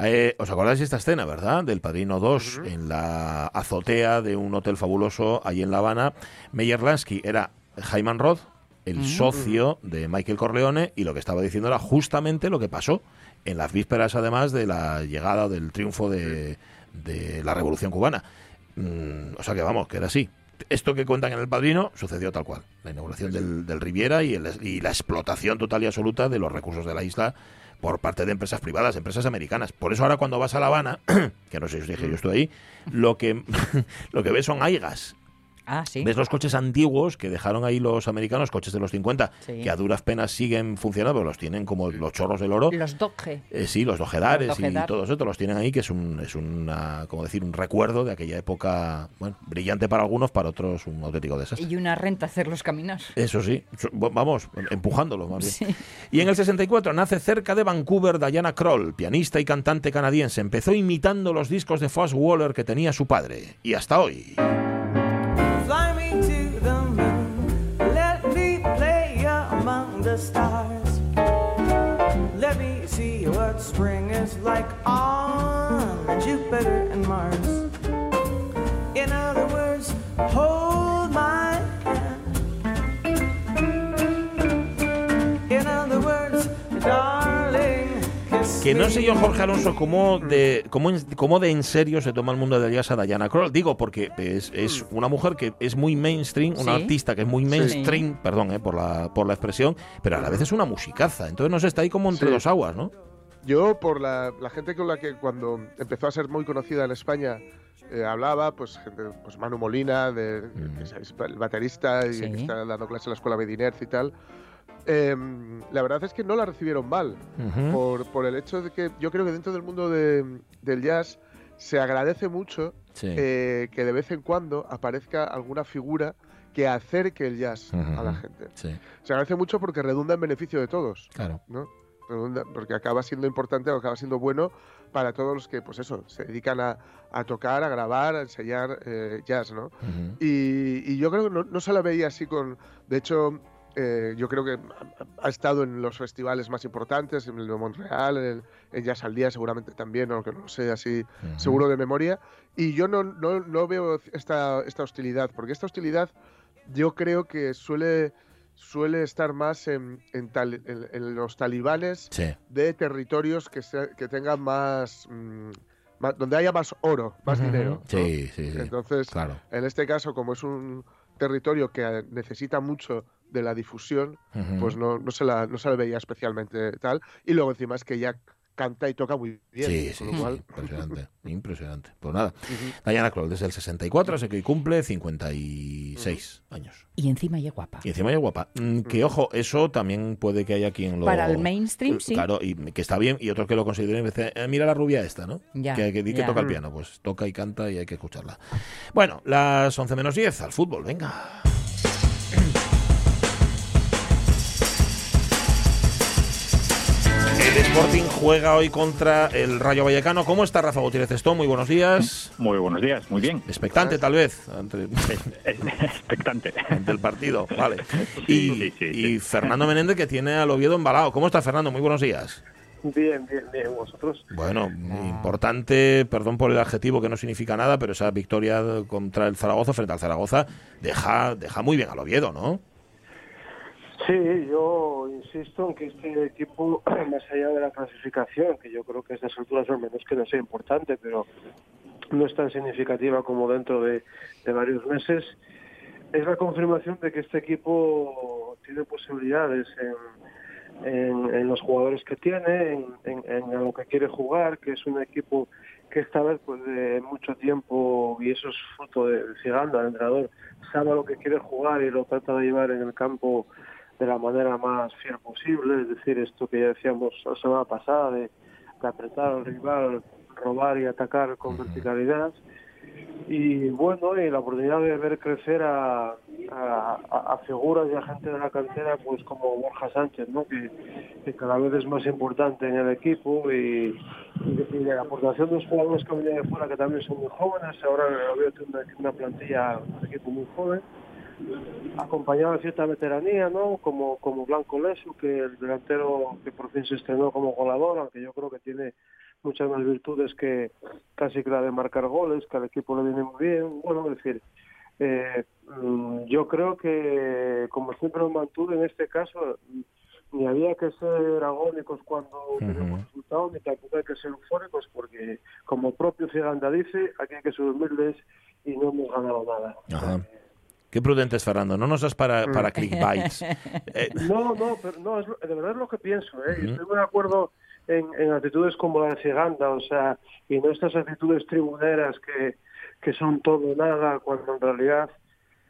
Eh, ¿Os acordáis de esta escena, verdad? Del Padrino 2 en la azotea de un hotel fabuloso ahí en La Habana. Meyer Lansky era Jaime Roth, el socio de Michael Corleone, y lo que estaba diciendo era justamente lo que pasó en las vísperas, además, de la llegada del triunfo de, la Revolución Cubana. Mm, o sea que vamos, que era así. Esto que cuentan en El Padrino sucedió tal cual. La inauguración del, Riviera y, y la explotación total y absoluta de los recursos de la isla por parte de empresas privadas, empresas americanas. Por eso ahora cuando vas a La Habana, que no sé si os dije, yo estoy ahí, lo que, lo que ves son aigas Ah, Ves los coches antiguos que dejaron ahí los americanos, coches de los 50, que a duras penas siguen funcionando, los tienen como los chorros del oro. Los Dodge. Eh, sí, los Dojedares y todos estos los tienen ahí, que es un, es una, como decir, un recuerdo de aquella época, bueno, brillante para algunos, para otros un auténtico desastre. Y una renta hacerlos caminar. Eso sí, vamos, empujándolos más bien. Y en el 64 nace cerca de Vancouver Diana Kroll, pianista y cantante canadiense. Empezó imitando los discos de Foss Waller que tenía su padre. Y hasta hoy. No sé yo, Jorge Alonso, cómo de, cómo, cómo de en serio se toma el mundo del jazz a Diana Kroll. Digo, porque es, es, mm. una mujer que es muy mainstream, una artista que es muy mainstream, perdón eh, por, la, por la expresión, pero a la vez es una musicaza. Entonces no sé, está ahí como entre dos aguas, ¿no? Yo, por la, la, gente con la que cuando empezó a ser muy conocida en España, eh, hablaba, pues gente, pues Manu Molina, de, mm. el baterista y que está dando clases en la escuela Medinerz y tal. Em, la verdad es que no la recibieron mal, por, el hecho de que yo creo que dentro del mundo del jazz se agradece mucho eh, que de vez en cuando aparezca alguna figura que acerque el jazz a la gente. Se agradece mucho porque redunda en beneficio de todos. Claro. ¿no? porque acaba siendo importante o acaba siendo bueno para todos los que, pues eso, se dedican a, tocar, a grabar, a enseñar eh, jazz, ¿no? y, yo creo que no, no, se la veía así con... De hecho, eh, yo creo que ha estado en los festivales más importantes, en el de Montreal, en, el, Jazz al Día seguramente también, aunque no sé así seguro de memoria. Y yo no, no, no, veo esta, esta hostilidad, porque esta hostilidad yo creo que suele, suele estar más en, en, los talibanes de territorios que, que tengan más... Mm, donde haya más oro, más dinero. Sí, sí, sí. Entonces, en este caso, como es un territorio que necesita mucho de la difusión, pues no, no, se la, no se la veía especialmente tal. Y luego encima es que ya canta y toca muy bien. Sí, sí, impresionante, impresionante. Pues nada, Diana Kroll desde el 64, así que cumple 56 años. Y encima ella guapa. Y encima ella guapa. Mm, que ojo, eso también puede que haya quien lo... Para el mainstream, sí. Claro, y que está bien, y otros que lo consideren eh, mira la rubia esta, ¿no? Ya, que, que, que toca el piano, pues toca y canta y hay que escucharla. Bueno, las 11 menos 10, al fútbol, venga. El Sporting juega hoy contra el Rayo Vallecano. ¿Cómo está Rafa Gutiérrez Esto? Muy buenos días. Muy buenos días, muy bien. Expectante, tal vez. Expectante. Del partido, vale. Y, Fernando Menéndez, que tiene al Oviedo embalado. ¿Cómo está Fernando? Muy buenos días. Bien, bien, bien. ¿Vosotros? Bueno, importante, perdón por el adjetivo que no significa nada, pero esa victoria contra el Zaragoza, frente al Zaragoza, deja, deja muy bien al Oviedo, ¿no? Sí, yo insisto en que este equipo, más allá de la clasificación, que yo creo que a estas alturas al menos que no sea importante, pero no es tan significativa como dentro de, varios meses, es la confirmación de que este equipo tiene posibilidades en, en, los jugadores que tiene, en, lo que quiere jugar, que es un equipo que esta vez pues de mucho tiempo y eso es fruto de Ciganda, el entrenador sabe lo que quiere jugar y lo trata de llevar en el campo de la manera más fiel posible, es decir, esto que ya decíamos la semana pasada de, apretar al rival, robar y atacar con verticalidad. Y bueno, y la oportunidad de ver crecer a, a, figuras y a gente de la cantera pues como Borja Sánchez, ¿no? que, cada vez es más importante en el equipo y, y, la aportación de los jugadores que vienen de fuera que también son muy jóvenes, ahora veo una, una plantilla, un equipo muy joven acompañado de cierta veteranía, ¿no? Como, como Blanco Leso, que el delantero que por fin se estrenó como goleador, aunque yo creo que tiene muchas más virtudes que casi que la de marcar goles, que al equipo le viene muy bien. Bueno, es decir, eh, mm, yo creo que, como siempre lo mantuve en este caso, ni había que ser agónicos cuando tenemos resultados, ni tampoco hay que ser eufóricos, porque como propio Ciganda dice, aquí hay que ser humildes y no hemos ganado nada. Qué prudente es Fernando, no nos das para, mm. para clickbaits. Eh, no, no, pero no, de verdad es lo que pienso. ¿eh? Estoy muy de acuerdo en, actitudes como la de Ciganda, o sea, y no estas actitudes tribuneras que, que son todo nada, cuando en realidad,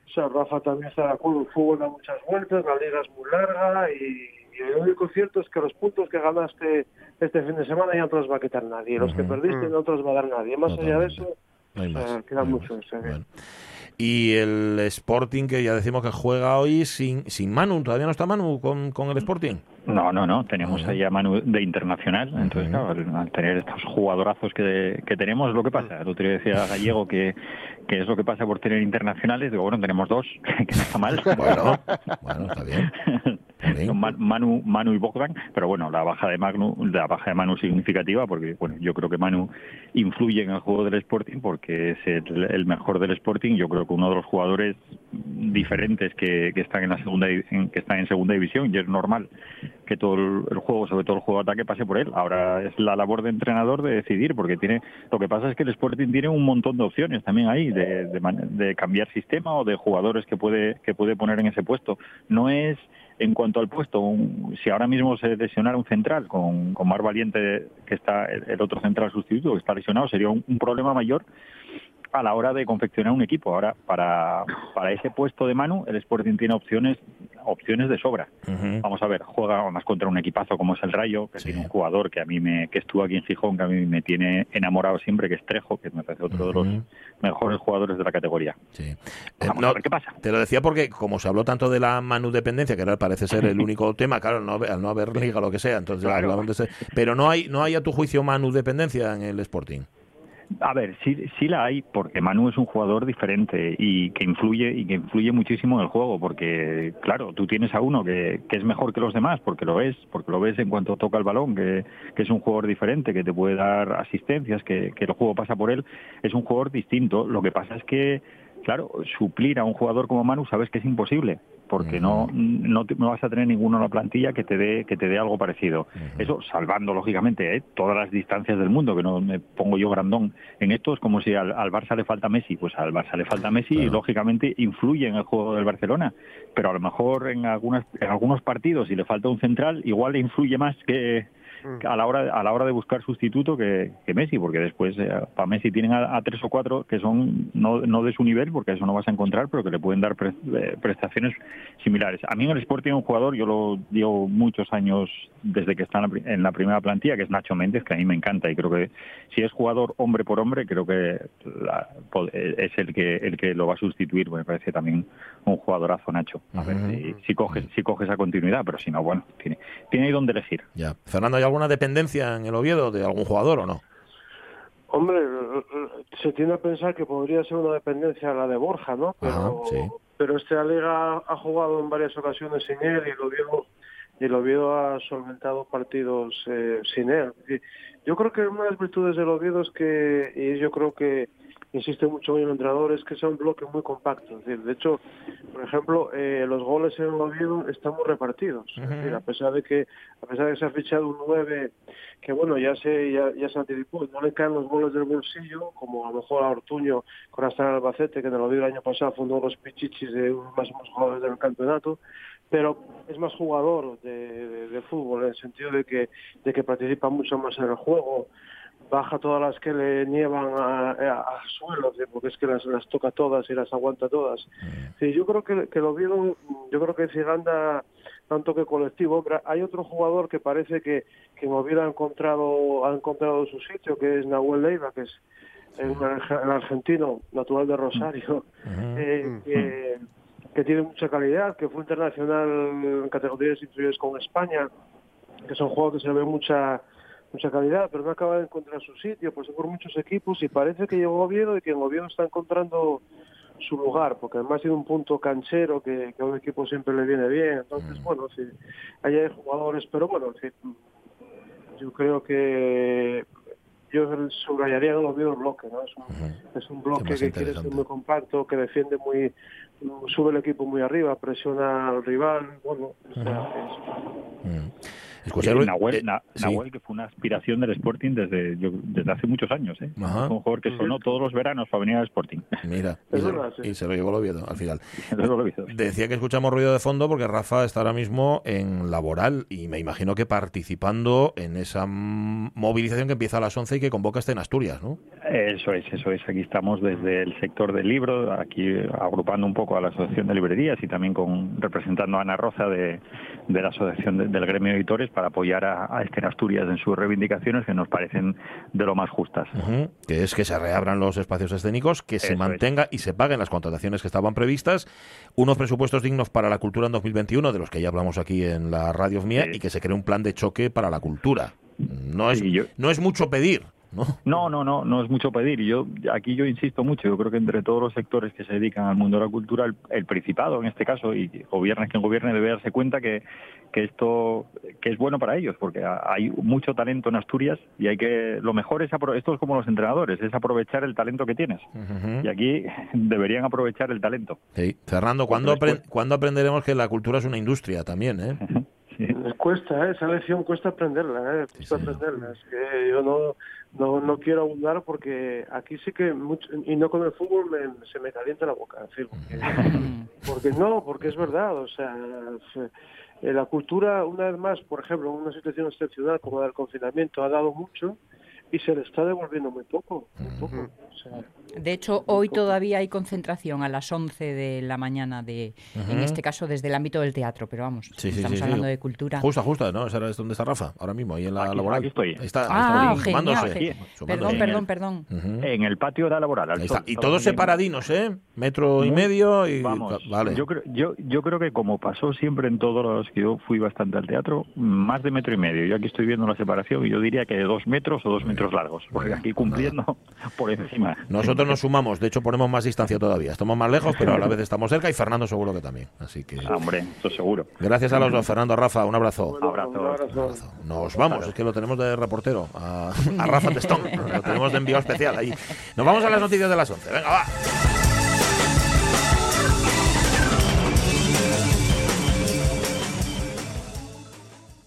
o sea, Rafa también está de acuerdo, el fútbol da muchas vueltas, la liga es muy larga y, lo único cierto es que los puntos que ganaste este fin de semana ya no te los va a quitar nadie, los que perdiste no te los va a dar nadie. Más allá de eso, queda mucho. Y el Sporting, que ya decimos que juega hoy sin, sin Manu. ¿Todavía no está Manu con, con el Sporting? No, no, no. Tenemos ahí a Manu de internacional. Entonces, claro, al, tener estos jugadorazos que, que tenemos, lo que pasa. Otro día decía Gallego que, que es lo que pasa por tener internacionales. Digo, bueno, tenemos dos, que no está mal. Bueno, bueno está bien. Manu, Manu y Bogdan, pero bueno, la baja de Manu, la baja de Manu significativa porque bueno, yo creo que Manu influye en el juego del Sporting porque es el, mejor del Sporting. Yo creo que uno de los jugadores diferentes que, que están en la segunda que están en segunda división y es normal que todo el, juego, sobre todo el juego de ataque, pase por él. Ahora es la labor de entrenador de decidir, porque tiene lo que pasa es que el Sporting tiene un montón de opciones también ahí de, de cambiar sistema o de jugadores que puede que puede poner en ese puesto. No es en cuanto al puesto, si ahora mismo se lesionara un central con, con Mar Valiente, que está el, otro central sustituto, que está lesionado, sería un problema mayor a la hora de confeccionar un equipo. Ahora, para, para ese puesto de Manu, el Sporting tiene opciones opciones de sobra. Vamos a ver, juega más contra un equipazo como es el Rayo, que tiene un jugador que a mí me, que estuvo aquí en Gijón, que a mí me tiene enamorado siempre, que es Trejo, que me parece otro de los mejores jugadores de la categoría. Sí. Vamos a ver qué pasa. Te lo decía porque, como se habló tanto de la Manu dependencia, que parece ser el único tema, claro, no, al no haber liga lo que sea, entonces pero no hay, no hay a tu juicio Manu dependencia en el Sporting. A ver, sí, sí la hay, porque Manu es un jugador diferente y que influye y que influye muchísimo en el juego, porque claro, tú tienes a uno que, que es mejor que los demás, porque lo es, porque lo ves en cuanto toca el balón, que, que es un jugador diferente, que te puede dar asistencias, que, que el juego pasa por él, es un jugador distinto. Lo que pasa es que claro, suplir a un jugador como Manu sabes que es imposible, porque no, no, vas a tener ninguno en la plantilla que te dé que te dé algo parecido. Eso salvando lógicamente ¿eh? todas las distancias del mundo, que no me pongo yo grandón en esto, es como si al, Barça le falta Messi, pues al Barça le falta Messi y lógicamente influye en el juego del Barcelona, pero a lo mejor en algunas en algunos partidos si le falta un central igual le influye más que. A la hora a la hora de buscar sustituto que, Messi, porque después eh, para Messi tienen a, tres o cuatro que son no, no de su nivel, porque eso no vas a encontrar, pero que le pueden dar eh, prestaciones similares. A mí en el Sporting un jugador, yo lo digo muchos años desde que está en la, primera plantilla, que es Nacho Méndez, que a mí me encanta y creo que si es jugador hombre por hombre, creo que es el que el que lo va a sustituir. Me parece también un jugadorazo Nacho. A ver si, si coges si coges esa continuidad, pero si no, bueno, tiene tiene ahí donde elegir. Ya, Fernando, alguna dependencia en el Oviedo de algún jugador o no? Hombre, se tiende a pensar que podría ser una dependencia la de Borja, ¿no? Pero, pero este Liga ha jugado en varias ocasiones sin él y lo vio y el Oviedo ha solventado partidos eh, sin él. yo creo que una de las virtudes del Oviedo es que, y yo creo que, insiste mucho en el entrenador es que sea un bloque muy compacto. Es decir, de hecho, por ejemplo, eh, los goles en el Oviedo están muy repartidos. Es decir, a pesar de que a pesar de que se ha fichado un 9 que bueno, ya se ya, ya se anticipó, no le caen los goles del bolsillo, como a lo mejor a Ortuño con hasta el Albacete, que en el Oviedo el año pasado fue uno de los pichichis de unos máximos jugadores del campeonato, pero es más jugador de, de, fútbol en el sentido de que de que participa mucho más en el juego baja todas las que le nievan a, a, suelo, porque es que las, las, toca todas y las aguanta todas. Sí, yo creo que, que lo vieron, yo creo que Ciganda da un toque colectivo, pero hay otro jugador que parece que, que hubiera encontrado, ha encontrado su sitio, que es Nahuel Leiva, que es un, argentino natural de Rosario, eh, que, que tiene mucha calidad, que fue internacional en categorías inferiores con España, que son juegos que se le ve mucha mucha calidad, pero no acaba de encontrar su sitio, pues por muchos equipos y parece que llegó Oviedo y que en Oviedo está encontrando su lugar, porque además tiene un punto canchero que, que a un equipo siempre le viene bien. Entonces, bueno, sí, ahí hay jugadores, pero bueno, sí, yo creo que yo subrayaría en el Oviedo el bloque, ¿no? Es un, es un bloque que quiere ser muy compacto, que defiende muy, sube el equipo muy arriba, presiona al rival, bueno, o sea, es, Nahuel, eh, Nahuel, que fue una aspiración del Sporting desde, desde hace muchos años. ¿eh? un jugador que sonó todos los veranos para venir al Sporting. Mira, y, se, lo llevó el Oviedo al final. Decía que escuchamos ruido de fondo porque Rafa está ahora mismo en laboral y me imagino que participando en esa movilización que empieza a las 11 y que convoca este en Asturias, ¿no? Eso es, eso es. Aquí estamos desde el sector del libro, aquí agrupando un poco a la Asociación de Librerías y también con representando a Ana Roza de, de la Asociación del Gremio de Editores para apoyar a, a este Asturias en sus reivindicaciones que nos parecen de lo más justas. Que es que se reabran los espacios escénicos, que se mantenga y se paguen las contrataciones que estaban previstas, unos presupuestos dignos para la cultura en 2021, de los que ya hablamos aquí en la radio mía, y que se cree un plan de choque para la cultura. No es, no es mucho pedir, ¿no? No, no, no, no es mucho pedir. Yo aquí yo insisto mucho. Yo creo que entre todos los sectores que se dedican al mundo de la cultura, el, Principado, en este caso, y gobierne quien gobierne, debe darse cuenta que, que esto que es bueno para ellos, porque hay mucho talento en Asturias y hay que lo mejor es esto es como los entrenadores, es aprovechar el talento que tienes. Y aquí deberían aprovechar el talento. Sí. Fernando, ¿cuándo, ¿cuándo aprenderemos que la cultura es una industria también, eh? Cuesta, ¿eh? esa lección cuesta aprenderla, ¿eh? cuesta aprenderla. Es que yo no, no, no quiero abundar porque aquí sí que, mucho, y no con el fútbol, se me calienta la boca. Decir, porque, no, porque es verdad, o sea, la cultura, una vez más, por ejemplo, en una situación excepcional como la del confinamiento, ha dado mucho y se le está devolviendo muy poco. Muy poco. O sea, de hecho, hoy todavía hay concentración a las 11 de la mañana, de, en este caso desde el ámbito del teatro, pero vamos, estamos hablando de cultura. Justa, justa, ¿no? ¿Esa es donde está Rafa? Ahora mismo, ahí en la laboral. Aquí estoy. está, ah, genial, Perdón, perdón, perdón. En el patio de la laboral. y todos separadinos, ¿eh? Metro y medio y... Vamos, vale. yo, creo, yo, yo creo que como pasó siempre en todos los que yo fui bastante al teatro, más de metro y medio. Yo aquí estoy viendo la separación y yo diría que de dos metros o dos metros largos, porque aquí cumpliendo por encima. Nosotros nos sumamos, de hecho ponemos más distancia todavía. Estamos más lejos, pero a la vez estamos cerca y Fernando seguro que también. Así que. Ah, hombre, eso seguro. Gracias a los dos, Fernando, Rafa, un abrazo. Un abrazo. Nos vamos, es que lo tenemos de reportero, a, a Rafa Testón. Lo tenemos de envío especial ahí. Nos vamos a las noticias de las 11. Venga, va.